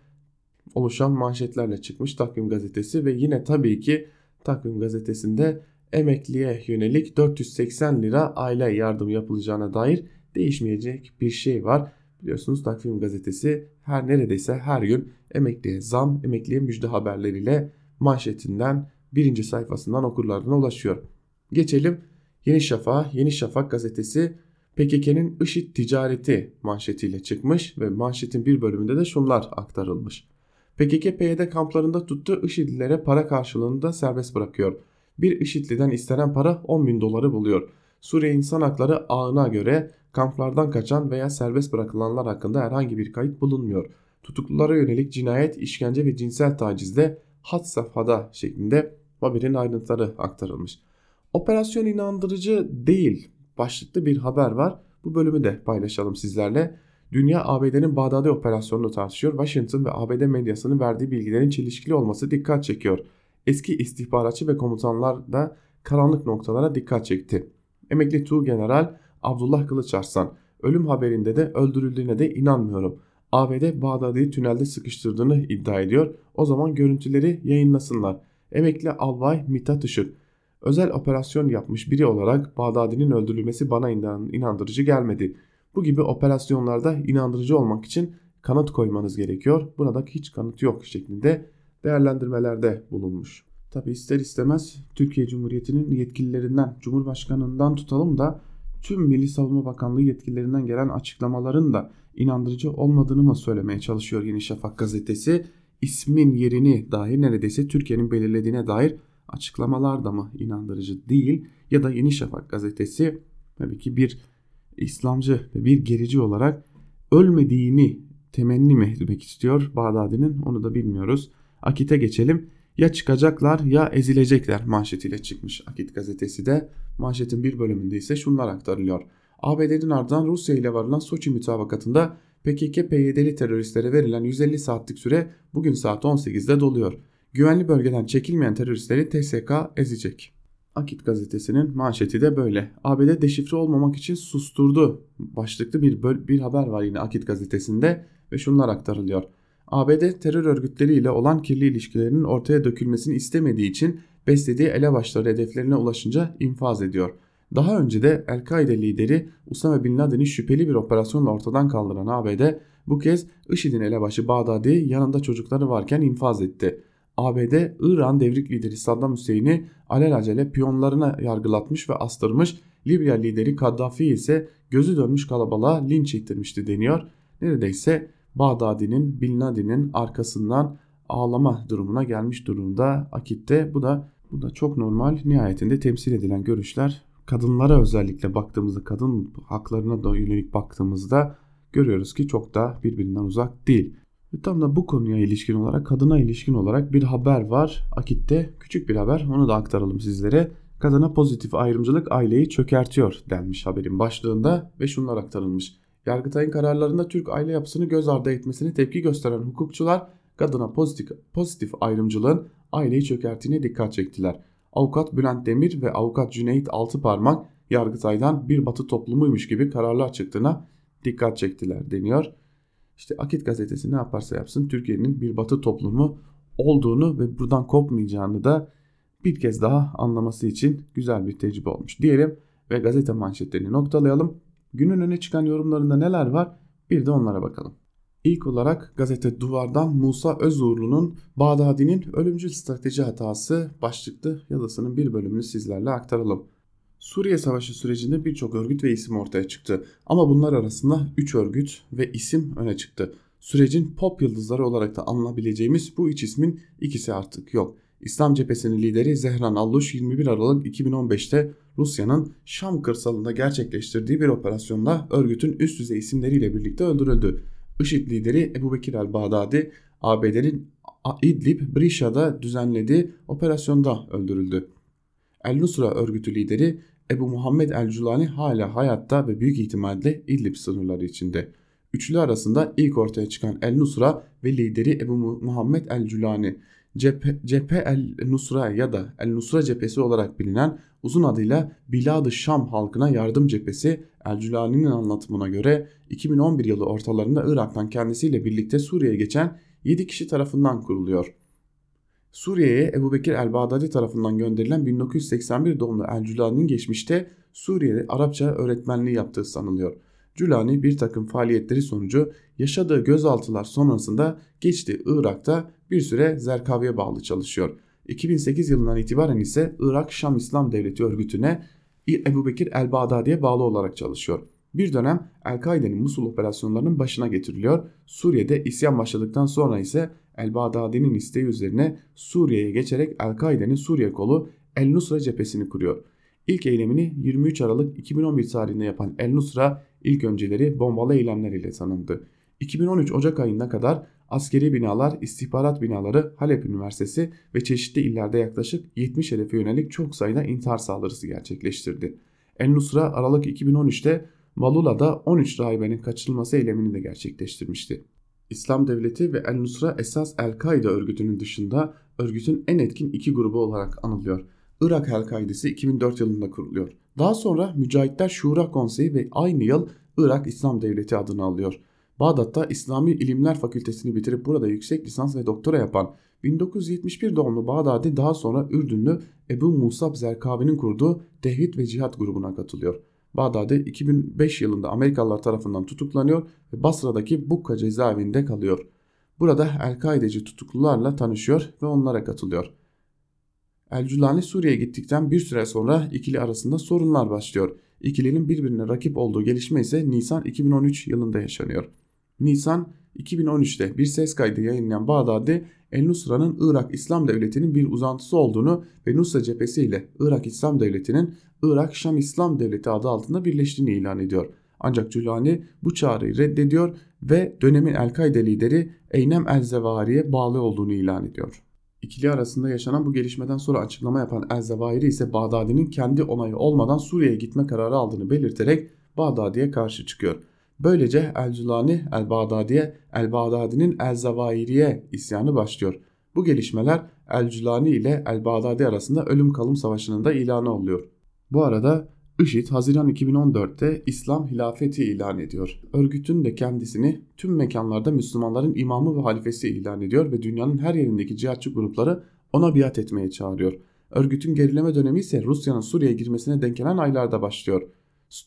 oluşan manşetlerle çıkmış Takvim gazetesi ve yine tabii ki Takvim gazetesinde emekliye yönelik 480 lira aile yardım yapılacağına dair değişmeyecek bir şey var. Biliyorsunuz Takvim gazetesi her neredeyse her gün emekliye zam, emekliye müjde haberleriyle manşetinden birinci sayfasından okurlarına ulaşıyor. Geçelim Yeni Şafak, Yeni Şafak gazetesi PKK'nın IŞİD ticareti manşetiyle çıkmış ve manşetin bir bölümünde de şunlar aktarılmış. PKK PYD kamplarında tuttuğu IŞİD'lilere para karşılığında serbest bırakıyor. Bir IŞİD'liden istenen para 10 bin doları buluyor. Suriye İnsan Hakları ağına göre kamplardan kaçan veya serbest bırakılanlar hakkında herhangi bir kayıt bulunmuyor. Tutuklulara yönelik cinayet, işkence ve cinsel tacizde had safhada şeklinde haberin ayrıntıları aktarılmış. Operasyon inandırıcı değil başlıklı bir haber var. Bu bölümü de paylaşalım sizlerle. Dünya ABD'nin Bağdadi operasyonunu tartışıyor. Washington ve ABD medyasının verdiği bilgilerin çelişkili olması dikkat çekiyor. Eski istihbaratçı ve komutanlar da karanlık noktalara dikkat çekti. Emekli Tuğ General Abdullah Kılıçarslan ölüm haberinde de öldürüldüğüne de inanmıyorum. ABD Bağdadi'yi tünelde sıkıştırdığını iddia ediyor. O zaman görüntüleri yayınlasınlar. Emekli Albay Mithat Işık özel operasyon yapmış biri olarak Bağdadi'nin öldürülmesi bana inandırıcı gelmedi. Bu gibi operasyonlarda inandırıcı olmak için kanıt koymanız gerekiyor. Buna da hiç kanıt yok şeklinde değerlendirmelerde bulunmuş. Tabi ister istemez Türkiye Cumhuriyeti'nin yetkililerinden, Cumhurbaşkanı'ndan tutalım da tüm Milli Savunma Bakanlığı yetkililerinden gelen açıklamaların da inandırıcı olmadığını mı söylemeye çalışıyor Yeni Şafak gazetesi. İsmin yerini dahi neredeyse Türkiye'nin belirlediğine dair açıklamalar da mı inandırıcı değil ya da Yeni Şafak gazetesi tabii ki bir İslamcı ve bir gerici olarak ölmediğini temenni mi etmek istiyor Bağdadi'nin onu da bilmiyoruz. Akit'e geçelim. Ya çıkacaklar ya ezilecekler manşetiyle çıkmış Akit gazetesi de. Manşetin bir bölümünde ise şunlar aktarılıyor. ABD'nin ardından Rusya ile varılan Soçi mütabakatında PKK-PYD'li teröristlere verilen 150 saatlik süre bugün saat 18'de doluyor. Güvenli bölgeden çekilmeyen teröristleri TSK ezecek. Akit gazetesinin manşeti de böyle. ABD deşifre olmamak için susturdu başlıklı bir, bir haber var yine Akit gazetesinde ve şunlar aktarılıyor. ABD terör örgütleriyle olan kirli ilişkilerinin ortaya dökülmesini istemediği için beslediği elebaşları hedeflerine ulaşınca infaz ediyor. Daha önce de El-Kaide lideri Usame Bin Laden'i şüpheli bir operasyonla ortadan kaldıran ABD bu kez IŞİD'in elebaşı Bağdadi yanında çocukları varken infaz etti. ABD, İran devrik lideri Saddam Hüseyin'i alelacele piyonlarına yargılatmış ve astırmış, Libya lideri Kaddafi ise gözü dönmüş kalabalığa linç ettirmişti deniyor. Neredeyse Bağdadi'nin Bin Laden'in arkasından ağlama durumuna gelmiş durumda Akit'te. Bu da bu da çok normal. Nihayetinde temsil edilen görüşler kadınlara özellikle baktığımızda kadın haklarına da yönelik baktığımızda görüyoruz ki çok da birbirinden uzak değil. Ve tam da bu konuya ilişkin olarak kadına ilişkin olarak bir haber var. Akit'te küçük bir haber onu da aktaralım sizlere. Kadına pozitif ayrımcılık aileyi çökertiyor denmiş haberin başlığında ve şunlar aktarılmış. Yargıtay'ın kararlarında Türk aile yapısını göz ardı etmesine tepki gösteren hukukçular kadına pozitif, pozitif ayrımcılığın aileyi çökerttiğine dikkat çektiler. Avukat Bülent Demir ve avukat Cüneyt Altıparmak Yargıtay'dan bir batı toplumuymuş gibi kararlar çıktığına dikkat çektiler deniyor. İşte Akit gazetesi ne yaparsa yapsın Türkiye'nin bir batı toplumu olduğunu ve buradan kopmayacağını da bir kez daha anlaması için güzel bir tecrübe olmuş diyelim ve gazete manşetlerini noktalayalım. Günün öne çıkan yorumlarında neler var bir de onlara bakalım. İlk olarak gazete Duvar'dan Musa Özuğurlu'nun Bağdadi'nin ölümcül strateji hatası başlıklı yazısının bir bölümünü sizlerle aktaralım. Suriye Savaşı sürecinde birçok örgüt ve isim ortaya çıktı. Ama bunlar arasında 3 örgüt ve isim öne çıktı. Sürecin pop yıldızları olarak da anlayabileceğimiz bu üç ismin ikisi artık yok. İslam cephesinin lideri Zehran Alluş 21 Aralık 2015'te Rusya'nın Şam kırsalında gerçekleştirdiği bir operasyonda örgütün üst düzey isimleriyle birlikte öldürüldü. IŞİD lideri Ebu Bekir el-Bağdadi ABD'nin İdlib, Brişa'da düzenlediği operasyonda öldürüldü. El-Nusra örgütü lideri Ebu Muhammed el-Culani hala hayatta ve büyük ihtimalle İdlib sınırları içinde. Üçlü arasında ilk ortaya çıkan El-Nusra ve lideri Ebu Muhammed el-Culani cephe, cephe el-Nusra ya da el-Nusra cephesi olarak bilinen uzun adıyla Bilad-ı Şam halkına yardım cephesi el-Culani'nin anlatımına göre 2011 yılı ortalarında Irak'tan kendisiyle birlikte Suriye'ye geçen 7 kişi tarafından kuruluyor. Suriye'ye Ebu Bekir el-Bağdadi tarafından gönderilen 1981 doğumlu el-Culani'nin geçmişte Suriye'de Arapça öğretmenliği yaptığı sanılıyor. Culani bir takım faaliyetleri sonucu yaşadığı gözaltılar sonrasında geçti Irak'ta bir süre Zerkavi'ye bağlı çalışıyor. 2008 yılından itibaren ise Irak Şam İslam Devleti örgütüne Ebu Bekir el-Bağdadi'ye bağlı olarak çalışıyor. Bir dönem El-Kaide'nin Musul operasyonlarının başına getiriliyor. Suriye'de isyan başladıktan sonra ise El-Bağdadi'nin isteği üzerine Suriye'ye geçerek El-Kaide'nin Suriye kolu El-Nusra cephesini kuruyor. İlk eylemini 23 Aralık 2011 tarihinde yapan El-Nusra ilk önceleri bombalı eylemler ile tanındı. 2013 Ocak ayına kadar askeri binalar, istihbarat binaları, Halep Üniversitesi ve çeşitli illerde yaklaşık 70 hedefe yönelik çok sayıda intihar saldırısı gerçekleştirdi. El-Nusra Aralık 2013'te Malula'da 13 rahibenin kaçırılması eylemini de gerçekleştirmişti. İslam Devleti ve El-Nusra esas El-Kaide örgütünün dışında örgütün en etkin iki grubu olarak anılıyor. Irak El-Kaidesi 2004 yılında kuruluyor. Daha sonra Mücahitler Şura Konseyi ve aynı yıl Irak İslam Devleti adını alıyor. Bağdat'ta İslami İlimler Fakültesini bitirip burada yüksek lisans ve doktora yapan 1971 doğumlu Bağdadi daha sonra Ürdünlü Ebu Musab Zerkavi'nin kurduğu Tevhid ve Cihat grubuna katılıyor. Bağdadi 2005 yılında Amerikalılar tarafından tutuklanıyor ve Basra'daki Bukka cezaevinde kalıyor. Burada El-Kaideci tutuklularla tanışıyor ve onlara katılıyor. El-Culani Suriye'ye gittikten bir süre sonra ikili arasında sorunlar başlıyor. İkilinin birbirine rakip olduğu gelişme ise Nisan 2013 yılında yaşanıyor. Nisan 2013'te bir ses kaydı yayınlayan Bağdadi El-Nusra'nın Irak İslam Devleti'nin bir uzantısı olduğunu ve Nusra cephesi ile Irak İslam Devleti'nin Irak Şam İslam Devleti adı altında birleştiğini ilan ediyor. Ancak Culani bu çağrıyı reddediyor ve dönemin El-Kaide lideri Eynem El-Zevahiri'ye bağlı olduğunu ilan ediyor. İkili arasında yaşanan bu gelişmeden sonra açıklama yapan El-Zevahiri ise Bağdadi'nin kendi onayı olmadan Suriye'ye gitme kararı aldığını belirterek Bağdadi'ye karşı çıkıyor. Böylece El-Culani El-Bağdadi'ye, El-Bağdadi'nin El-Zavahiri'ye isyanı başlıyor. Bu gelişmeler El-Culani ile El-Bağdadi arasında ölüm kalım savaşının da ilanı oluyor. Bu arada IŞİD Haziran 2014'te İslam hilafeti ilan ediyor. Örgütün de kendisini tüm mekanlarda Müslümanların imamı ve halifesi ilan ediyor ve dünyanın her yerindeki cihatçı grupları ona biat etmeye çağırıyor. Örgütün gerileme dönemi ise Rusya'nın Suriye'ye girmesine denk gelen aylarda başlıyor.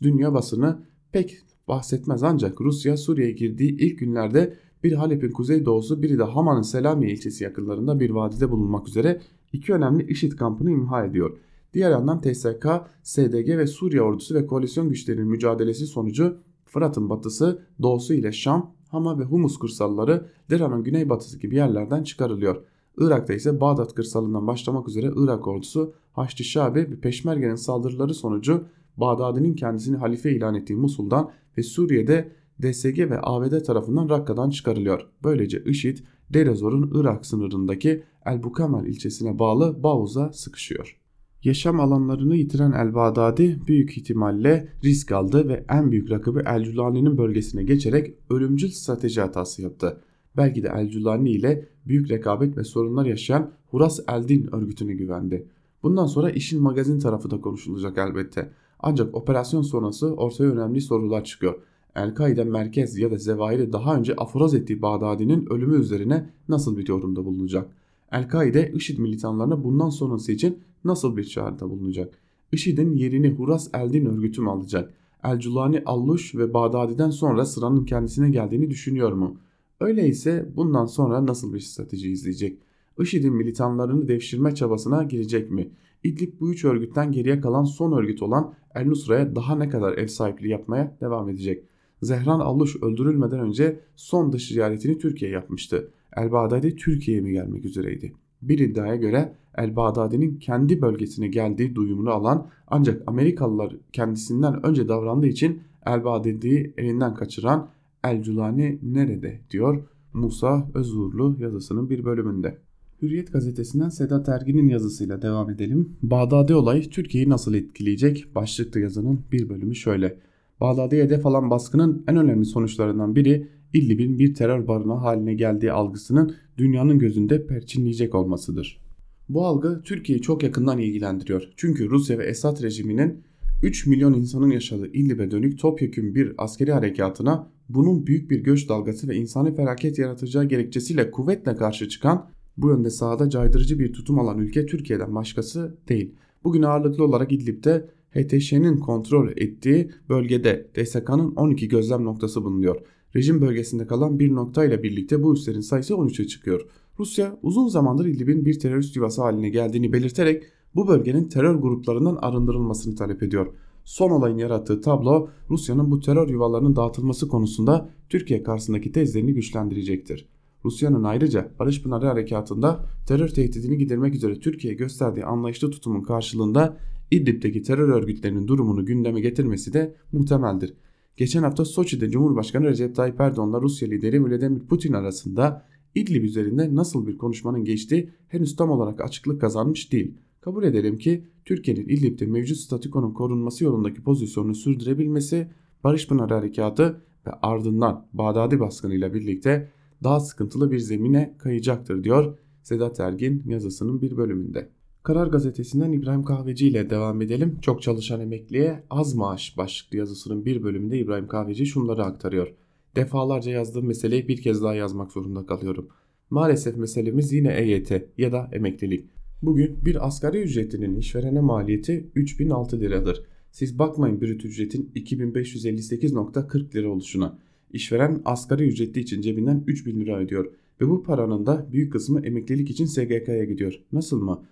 Dünya basını pek bahsetmez ancak Rusya Suriye'ye girdiği ilk günlerde bir Halep'in kuzeydoğusu biri de Haman'ın Selamiye ilçesi yakınlarında bir vadide bulunmak üzere iki önemli IŞİD kampını imha ediyor. Diğer yandan TSK, SDG ve Suriye ordusu ve koalisyon güçlerinin mücadelesi sonucu Fırat'ın batısı, doğusu ile Şam, Hama ve Humus kırsalları Dera'nın güneybatısı gibi yerlerden çıkarılıyor. Irak'ta ise Bağdat kırsalından başlamak üzere Irak ordusu Haçlı Şabi ve Peşmerge'nin saldırıları sonucu Bağdadi'nin kendisini halife ilan ettiği Musul'dan ve Suriye'de DSG ve ABD tarafından Rakka'dan çıkarılıyor. Böylece IŞİD, Derezor'un Irak sınırındaki El Bukamel ilçesine bağlı Bağuz'a sıkışıyor. Yaşam alanlarını yitiren El-Bağdadi büyük ihtimalle risk aldı ve en büyük rakibi El-Culani'nin bölgesine geçerek ölümcül strateji hatası yaptı. Belki de El-Culani ile büyük rekabet ve sorunlar yaşayan Huras el-Din örgütüne güvendi. Bundan sonra işin magazin tarafı da konuşulacak elbette. Ancak operasyon sonrası ortaya önemli sorular çıkıyor. El-Kaide merkez ya da Zevahir'i daha önce aforoz ettiği Bağdadi'nin ölümü üzerine nasıl bir yorumda bulunacak? El-Kaide IŞİD militanlarına bundan sonrası için nasıl bir çağrıda bulunacak? IŞİD'in yerini Huras Eldin örgütü mü alacak? El-Culani Alluş ve Bağdadi'den sonra sıranın kendisine geldiğini düşünüyor mu? Öyleyse bundan sonra nasıl bir strateji izleyecek? IŞİD'in militanlarını devşirme çabasına girecek mi? İdlib bu üç örgütten geriye kalan son örgüt olan El Nusra'ya daha ne kadar ev sahipliği yapmaya devam edecek? Zehran Alluş öldürülmeden önce son dış ziyaretini Türkiye yapmıştı. El Bağdadi Türkiye'ye mi gelmek üzereydi? Bir iddiaya göre El Bağdadi'nin kendi bölgesine geldiği duyumunu alan ancak Amerikalılar kendisinden önce davrandığı için El Bağdadi'yi elinden kaçıran El Culani nerede diyor Musa Özurlu yazısının bir bölümünde. Hürriyet gazetesinden Sedat Ergin'in yazısıyla devam edelim. Bağdadi olayı Türkiye'yi nasıl etkileyecek? Başlıklı yazının bir bölümü şöyle. Bağdadi'ye hedef alan baskının en önemli sonuçlarından biri İdlib'in bir terör barınağı haline geldiği algısının dünyanın gözünde perçinleyecek olmasıdır. Bu algı Türkiye'yi çok yakından ilgilendiriyor. Çünkü Rusya ve Esad rejiminin 3 milyon insanın yaşadığı İdlib'e dönük topyekün bir askeri harekatına bunun büyük bir göç dalgası ve insani felaket yaratacağı gerekçesiyle kuvvetle karşı çıkan bu yönde sahada caydırıcı bir tutum alan ülke Türkiye'den başkası değil. Bugün ağırlıklı olarak İdlib'de HTŞ'nin kontrol ettiği bölgede DSK'nın 12 gözlem noktası bulunuyor. Rejim bölgesinde kalan bir nokta ile birlikte bu üslerin sayısı 13'e çıkıyor. Rusya uzun zamandır İdlib'in bir terörist yuvası haline geldiğini belirterek bu bölgenin terör gruplarından arındırılmasını talep ediyor. Son olayın yarattığı tablo Rusya'nın bu terör yuvalarının dağıtılması konusunda Türkiye karşısındaki tezlerini güçlendirecektir. Rusya'nın ayrıca Barış Pınarı Harekatı'nda terör tehdidini gidermek üzere Türkiye'ye gösterdiği anlayışlı tutumun karşılığında İdlib'deki terör örgütlerinin durumunu gündeme getirmesi de muhtemeldir. Geçen hafta Soçi'de Cumhurbaşkanı Recep Tayyip Erdoğan'la Rusya lideri Vladimir Putin arasında İdlib üzerinde nasıl bir konuşmanın geçtiği henüz tam olarak açıklık kazanmış değil. Kabul edelim ki Türkiye'nin İdlib'de mevcut statükonun korunması yolundaki pozisyonunu sürdürebilmesi Barış Pınarı Harekatı ve ardından Bağdadi baskınıyla birlikte daha sıkıntılı bir zemine kayacaktır diyor Sedat Ergin yazısının bir bölümünde. Karar Gazetesi'nden İbrahim Kahveci ile devam edelim. Çok çalışan emekliye az maaş başlıklı yazısının bir bölümünde İbrahim Kahveci şunları aktarıyor. Defalarca yazdığım meseleyi bir kez daha yazmak zorunda kalıyorum. Maalesef meselemiz yine EYT ya da emeklilik. Bugün bir asgari ücretlinin işverene maliyeti 3006 liradır. Siz bakmayın brüt ücretin 2558.40 lira oluşuna. İşveren asgari ücretli için cebinden 3000 lira ödüyor ve bu paranın da büyük kısmı emeklilik için SGK'ya gidiyor. Nasıl mı?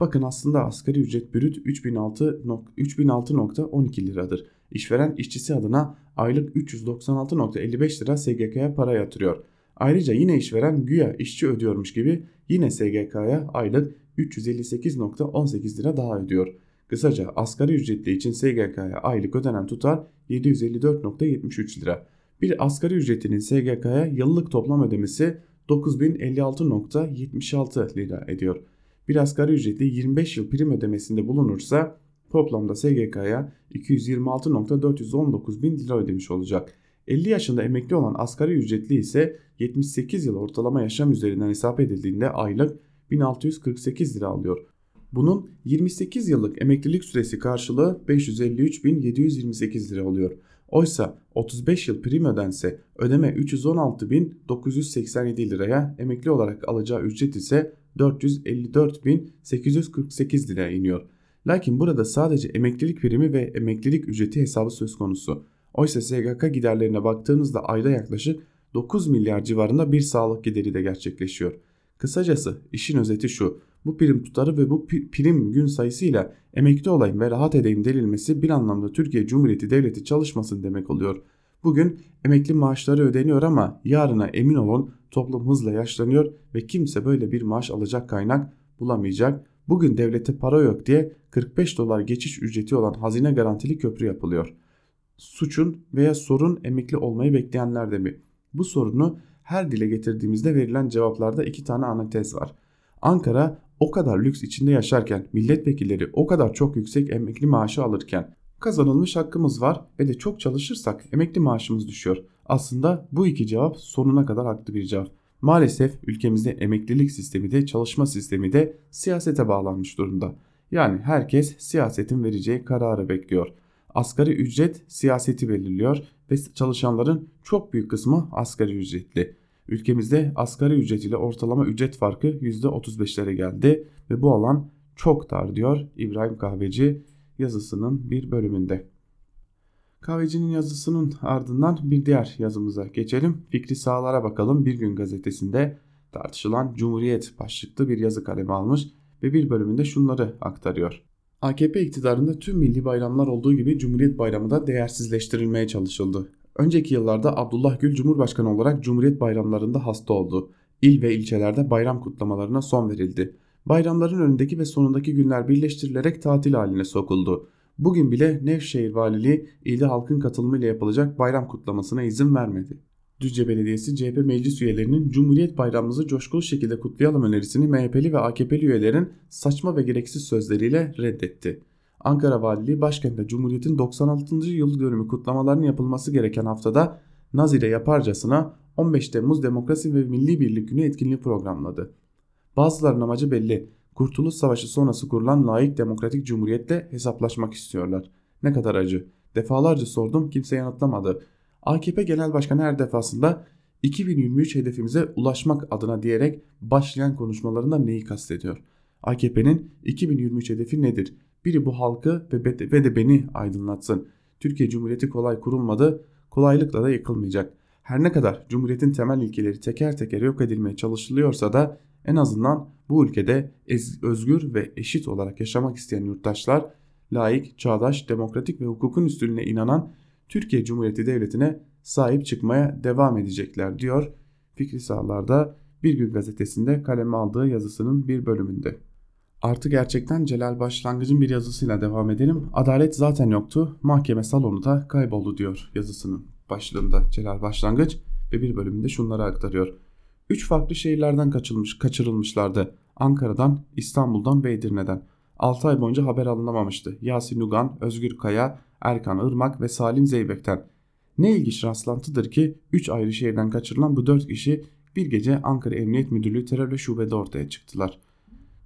Bakın aslında asgari ücret brüt 3006.12 liradır. İşveren işçisi adına aylık 396.55 lira SGK'ya para yatırıyor. Ayrıca yine işveren güya işçi ödüyormuş gibi yine SGK'ya aylık 358.18 lira daha ödüyor. Kısaca asgari ücretli için SGK'ya aylık ödenen tutar 754.73 lira. Bir asgari ücretlinin SGK'ya yıllık toplam ödemesi 9056.76 lira ediyor. Bir asgari ücretli 25 yıl prim ödemesinde bulunursa toplamda SGK'ya 226.419 bin lira ödemiş olacak. 50 yaşında emekli olan asgari ücretli ise 78 yıl ortalama yaşam üzerinden hesap edildiğinde aylık 1648 lira alıyor. Bunun 28 yıllık emeklilik süresi karşılığı 553.728 lira oluyor. Oysa 35 yıl prim ödense ödeme 316.987 liraya emekli olarak alacağı ücret ise 454.848 liraya iniyor. Lakin burada sadece emeklilik primi ve emeklilik ücreti hesabı söz konusu. Oysa SGK giderlerine baktığınızda ayda yaklaşık 9 milyar civarında bir sağlık gideri de gerçekleşiyor. Kısacası işin özeti şu. Bu prim tutarı ve bu prim gün sayısıyla emekli olayım ve rahat edeyim denilmesi bir anlamda Türkiye Cumhuriyeti Devleti çalışmasın demek oluyor. Bugün emekli maaşları ödeniyor ama yarına emin olun toplum hızla yaşlanıyor ve kimse böyle bir maaş alacak kaynak bulamayacak. Bugün devlete para yok diye 45 dolar geçiş ücreti olan hazine garantili köprü yapılıyor. Suçun veya sorun emekli olmayı bekleyenlerde mi? Bu sorunu her dile getirdiğimizde verilen cevaplarda iki tane ana tez var. Ankara o kadar lüks içinde yaşarken milletvekilleri o kadar çok yüksek emekli maaşı alırken kazanılmış hakkımız var ve de çok çalışırsak emekli maaşımız düşüyor. Aslında bu iki cevap sonuna kadar haklı bir cevap. Maalesef ülkemizde emeklilik sistemi de çalışma sistemi de siyasete bağlanmış durumda. Yani herkes siyasetin vereceği kararı bekliyor. Asgari ücret siyaseti belirliyor ve çalışanların çok büyük kısmı asgari ücretli. Ülkemizde asgari ücret ile ortalama ücret farkı %35'lere geldi ve bu alan çok dar diyor İbrahim Kahveci yazısının bir bölümünde. Kahvecinin yazısının ardından bir diğer yazımıza geçelim. Fikri Sağlar'a bakalım. Bir gün gazetesinde tartışılan Cumhuriyet başlıklı bir yazı kalemi almış ve bir bölümünde şunları aktarıyor. AKP iktidarında tüm milli bayramlar olduğu gibi Cumhuriyet Bayramı da değersizleştirilmeye çalışıldı. Önceki yıllarda Abdullah Gül Cumhurbaşkanı olarak Cumhuriyet bayramlarında hasta oldu. İl ve ilçelerde bayram kutlamalarına son verildi. Bayramların önündeki ve sonundaki günler birleştirilerek tatil haline sokuldu. Bugün bile Nevşehir Valiliği ilde halkın katılımıyla yapılacak bayram kutlamasına izin vermedi. Düzce Belediyesi CHP meclis üyelerinin Cumhuriyet Bayramımızı coşkulu şekilde kutlayalım önerisini MHP'li ve AKP'li üyelerin saçma ve gereksiz sözleriyle reddetti. Ankara Valiliği başkentte Cumhuriyet'in 96. yıl dönümü kutlamalarının yapılması gereken haftada Naz ile yaparcasına 15 Temmuz Demokrasi ve Milli Birlik Günü etkinliği programladı. Bazılarının amacı belli. Kurtuluş Savaşı sonrası kurulan layık demokratik cumhuriyetle hesaplaşmak istiyorlar. Ne kadar acı. Defalarca sordum kimse yanıtlamadı. AKP Genel Başkanı her defasında 2023 hedefimize ulaşmak adına diyerek başlayan konuşmalarında neyi kastediyor? AKP'nin 2023 hedefi nedir? Biri bu halkı ve de beni aydınlatsın. Türkiye Cumhuriyeti kolay kurulmadı, kolaylıkla da yıkılmayacak. Her ne kadar Cumhuriyet'in temel ilkeleri teker teker yok edilmeye çalışılıyorsa da En azından bu ülkede özgür ve eşit olarak yaşamak isteyen yurttaşlar layık, çağdaş, demokratik ve hukukun üstünlüğüne inanan Türkiye Cumhuriyeti Devleti'ne sahip çıkmaya devam edecekler diyor Fikri Sağlar'da Bir Gün gazetesinde kaleme aldığı yazısının bir bölümünde. Artı gerçekten Celal Başlangıç'ın bir yazısıyla devam edelim. Adalet zaten yoktu, mahkeme salonu da kayboldu diyor yazısının başlığında Celal Başlangıç ve bir bölümünde şunları aktarıyor. Üç farklı şehirlerden kaçılmış, kaçırılmışlardı. Ankara'dan, İstanbul'dan ve Edirne'den. 6 ay boyunca haber alınamamıştı. Yasin Ugan, Özgür Kaya, Erkan Irmak ve Salim Zeybek'ten. Ne ilginç rastlantıdır ki 3 ayrı şehirden kaçırılan bu 4 kişi bir gece Ankara Emniyet Müdürlüğü terörle şubede ortaya çıktılar.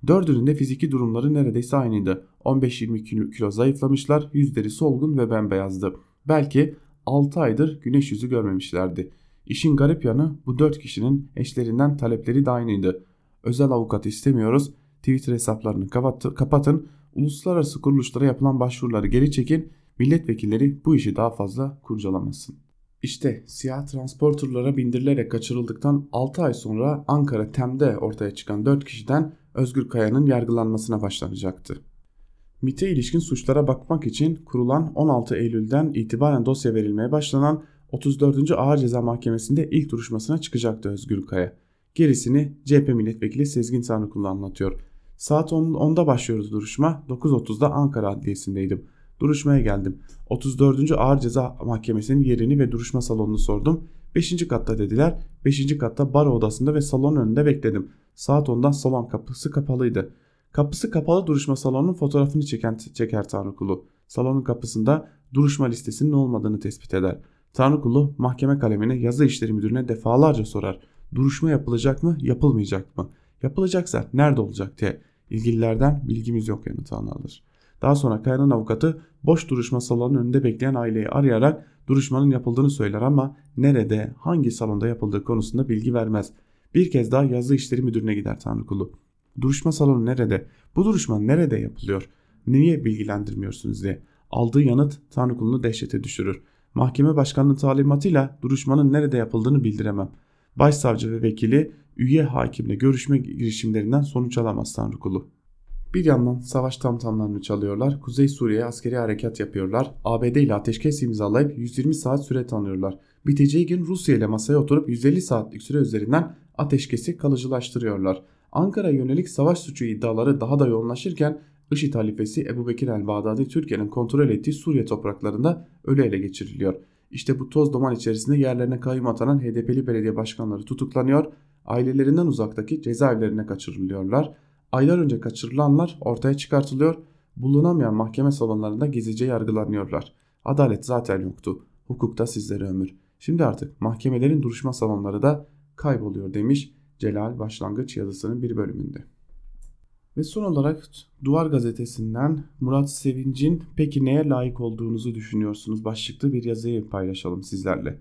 Dördünün de fiziki durumları neredeyse aynıydı. 15-20 kilo zayıflamışlar, yüzleri solgun ve bembeyazdı. Belki 6 aydır güneş yüzü görmemişlerdi. İşin garip yanı bu 4 kişinin eşlerinden talepleri de aynıydı. Özel avukat istemiyoruz, Twitter hesaplarını kapatın, uluslararası kuruluşlara yapılan başvuruları geri çekin, milletvekilleri bu işi daha fazla kurcalamasın. İşte siyah transporterlara bindirilerek kaçırıldıktan 6 ay sonra Ankara Tem'de ortaya çıkan 4 kişiden Özgür Kaya'nın yargılanmasına başlanacaktı. MIT'e ilişkin suçlara bakmak için kurulan 16 Eylül'den itibaren dosya verilmeye başlanan 34. Ağır Ceza Mahkemesi'nde ilk duruşmasına çıkacaktı Özgür Kaya. Gerisini CHP milletvekili Sezgin Tanrıkulu anlatıyor. Saat 10, 10'da başlıyoruz duruşma. 9.30'da Ankara Adliyesi'ndeydim. Duruşmaya geldim. 34. Ağır Ceza Mahkemesi'nin yerini ve duruşma salonunu sordum. 5. katta dediler. 5. katta bar odasında ve salon önünde bekledim. Saat 10'da salon kapısı kapalıydı. Kapısı kapalı duruşma salonunun fotoğrafını çeken çeker Tanrıkulu. Salonun kapısında duruşma listesinin olmadığını tespit eder. Tanrıkulu mahkeme kalemine yazı işleri müdürüne defalarca sorar. Duruşma yapılacak mı yapılmayacak mı? Yapılacaksa nerede olacak diye. İlgililerden bilgimiz yok yanıtını alır. Daha sonra Kaya'nın avukatı boş duruşma salonunun önünde bekleyen aileyi arayarak duruşmanın yapıldığını söyler ama nerede, hangi salonda yapıldığı konusunda bilgi vermez. Bir kez daha yazı işleri müdürüne gider Tanrıkulu. Duruşma salonu nerede? Bu duruşma nerede yapılıyor? Niye bilgilendirmiyorsunuz diye. Aldığı yanıt Tanrıkulu'nu dehşete düşürür. Mahkeme başkanının talimatıyla duruşmanın nerede yapıldığını bildiremem. Başsavcı ve vekili üye hakimle görüşme girişimlerinden sonuç alamaz Tanrıkulu. Bir yandan savaş tamtamlarını çalıyorlar, Kuzey Suriye'ye askeri harekat yapıyorlar, ABD ile ateşkes imzalayıp 120 saat süre tanıyorlar. Biteceği gün Rusya ile masaya oturup 150 saatlik süre üzerinden ateşkesi kalıcılaştırıyorlar. Ankara yönelik savaş suçu iddiaları daha da yoğunlaşırken IŞİD halifesi Ebu Bekir el-Bağdadi Türkiye'nin kontrol ettiği Suriye topraklarında ölü ele geçiriliyor. İşte bu toz duman içerisinde yerlerine kayyum atanan HDP'li belediye başkanları tutuklanıyor, ailelerinden uzaktaki cezaevlerine kaçırılıyorlar. Aylar önce kaçırılanlar ortaya çıkartılıyor, bulunamayan mahkeme salonlarında gizlice yargılanıyorlar. Adalet zaten yoktu, hukukta sizlere ömür. Şimdi artık mahkemelerin duruşma salonları da kayboluyor demiş Celal Başlangıç yazısının bir bölümünde. Ve son olarak Duvar Gazetesi'nden Murat Sevinç'in peki neye layık olduğunuzu düşünüyorsunuz başlıklı bir yazıyı paylaşalım sizlerle.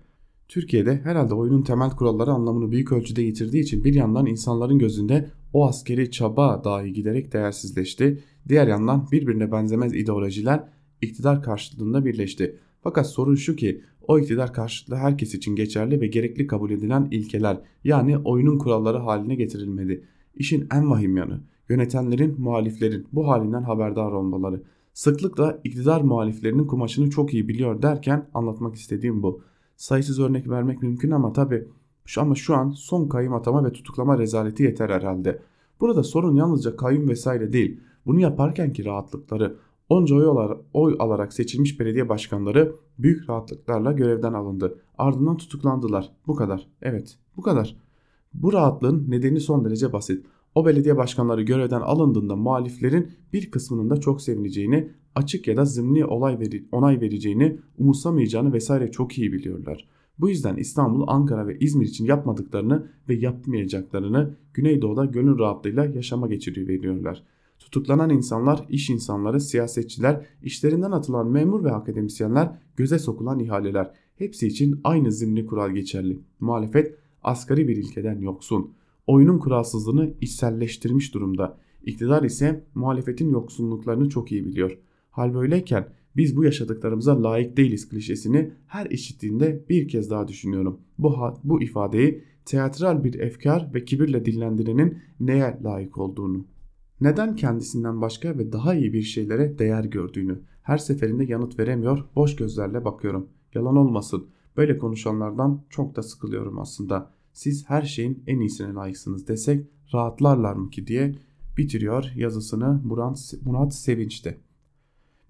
Türkiye'de herhalde oyunun temel kuralları anlamını büyük ölçüde yitirdiği için bir yandan insanların gözünde o askeri çaba dahi giderek değersizleşti. Diğer yandan birbirine benzemez ideolojiler iktidar karşıtlığında birleşti. Fakat sorun şu ki o iktidar karşıtlığı herkes için geçerli ve gerekli kabul edilen ilkeler yani oyunun kuralları haline getirilmedi. İşin en vahim yanı yönetenlerin muhaliflerin bu halinden haberdar olmaları. Sıklıkla iktidar muhaliflerinin kumaşını çok iyi biliyor derken anlatmak istediğim bu. Sayısız örnek vermek mümkün ama tabi ama şu an son kayyum atama ve tutuklama rezaleti yeter herhalde. Burada sorun yalnızca kayyum vesaire değil. Bunu yaparken ki rahatlıkları onca oy, oy alarak seçilmiş belediye başkanları büyük rahatlıklarla görevden alındı. Ardından tutuklandılar. Bu kadar. Evet bu kadar. Bu rahatlığın nedeni son derece basit. O belediye başkanları görevden alındığında muhaliflerin bir kısmının da çok sevineceğini, açık ya da zımni olay veri, onay vereceğini, umursamayacağını vesaire çok iyi biliyorlar. Bu yüzden İstanbul, Ankara ve İzmir için yapmadıklarını ve yapmayacaklarını Güneydoğu'da gönül rahatlığıyla yaşama geçiriyor veriyorlar. Tutuklanan insanlar, iş insanları, siyasetçiler, işlerinden atılan memur ve akademisyenler, göze sokulan ihaleler hepsi için aynı zimni kural geçerli. Muhalefet asgari bir ilkeden yoksun oyunun kuralsızlığını içselleştirmiş durumda. İktidar ise muhalefetin yoksunluklarını çok iyi biliyor. Hal böyleyken biz bu yaşadıklarımıza layık değiliz klişesini her işittiğinde bir kez daha düşünüyorum. Bu, bu ifadeyi teatral bir efkar ve kibirle dillendirenin neye layık olduğunu, neden kendisinden başka ve daha iyi bir şeylere değer gördüğünü her seferinde yanıt veremiyor, boş gözlerle bakıyorum. Yalan olmasın, böyle konuşanlardan çok da sıkılıyorum aslında. Siz her şeyin en iyisine layıksınız desek rahatlarlar mı ki diye bitiriyor yazısını Murat, Murat Sevinç'te.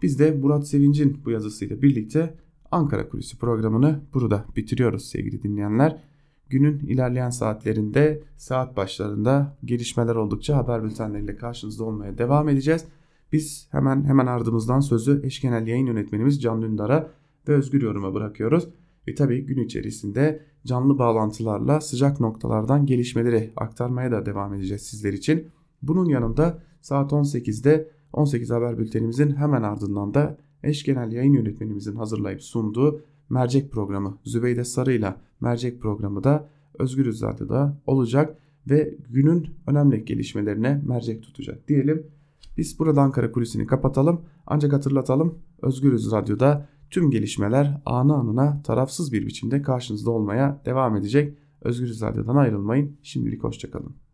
Biz de Murat Sevinç'in bu yazısıyla birlikte Ankara Kulisi programını burada bitiriyoruz sevgili dinleyenler. Günün ilerleyen saatlerinde saat başlarında gelişmeler oldukça haber bültenleriyle karşınızda olmaya devam edeceğiz. Biz hemen hemen ardımızdan sözü eş genel yayın yönetmenimiz Can Dündar'a ve Özgür Yorum'a bırakıyoruz. Ve tabii gün içerisinde canlı bağlantılarla sıcak noktalardan gelişmeleri aktarmaya da devam edeceğiz sizler için. Bunun yanında saat 18'de 18 haber bültenimizin hemen ardından da eş genel yayın yönetmenimizin hazırlayıp sunduğu mercek programı Zübeyde Sarı ile mercek programı da Özgür Radyo'da olacak ve günün önemli gelişmelerine mercek tutacak diyelim. Biz burada Ankara kulisini kapatalım ancak hatırlatalım Özgürüz Radyo'da tüm gelişmeler anı anına tarafsız bir biçimde karşınızda olmaya devam edecek. Özgürüz Radyo'dan ayrılmayın. Şimdilik hoşçakalın.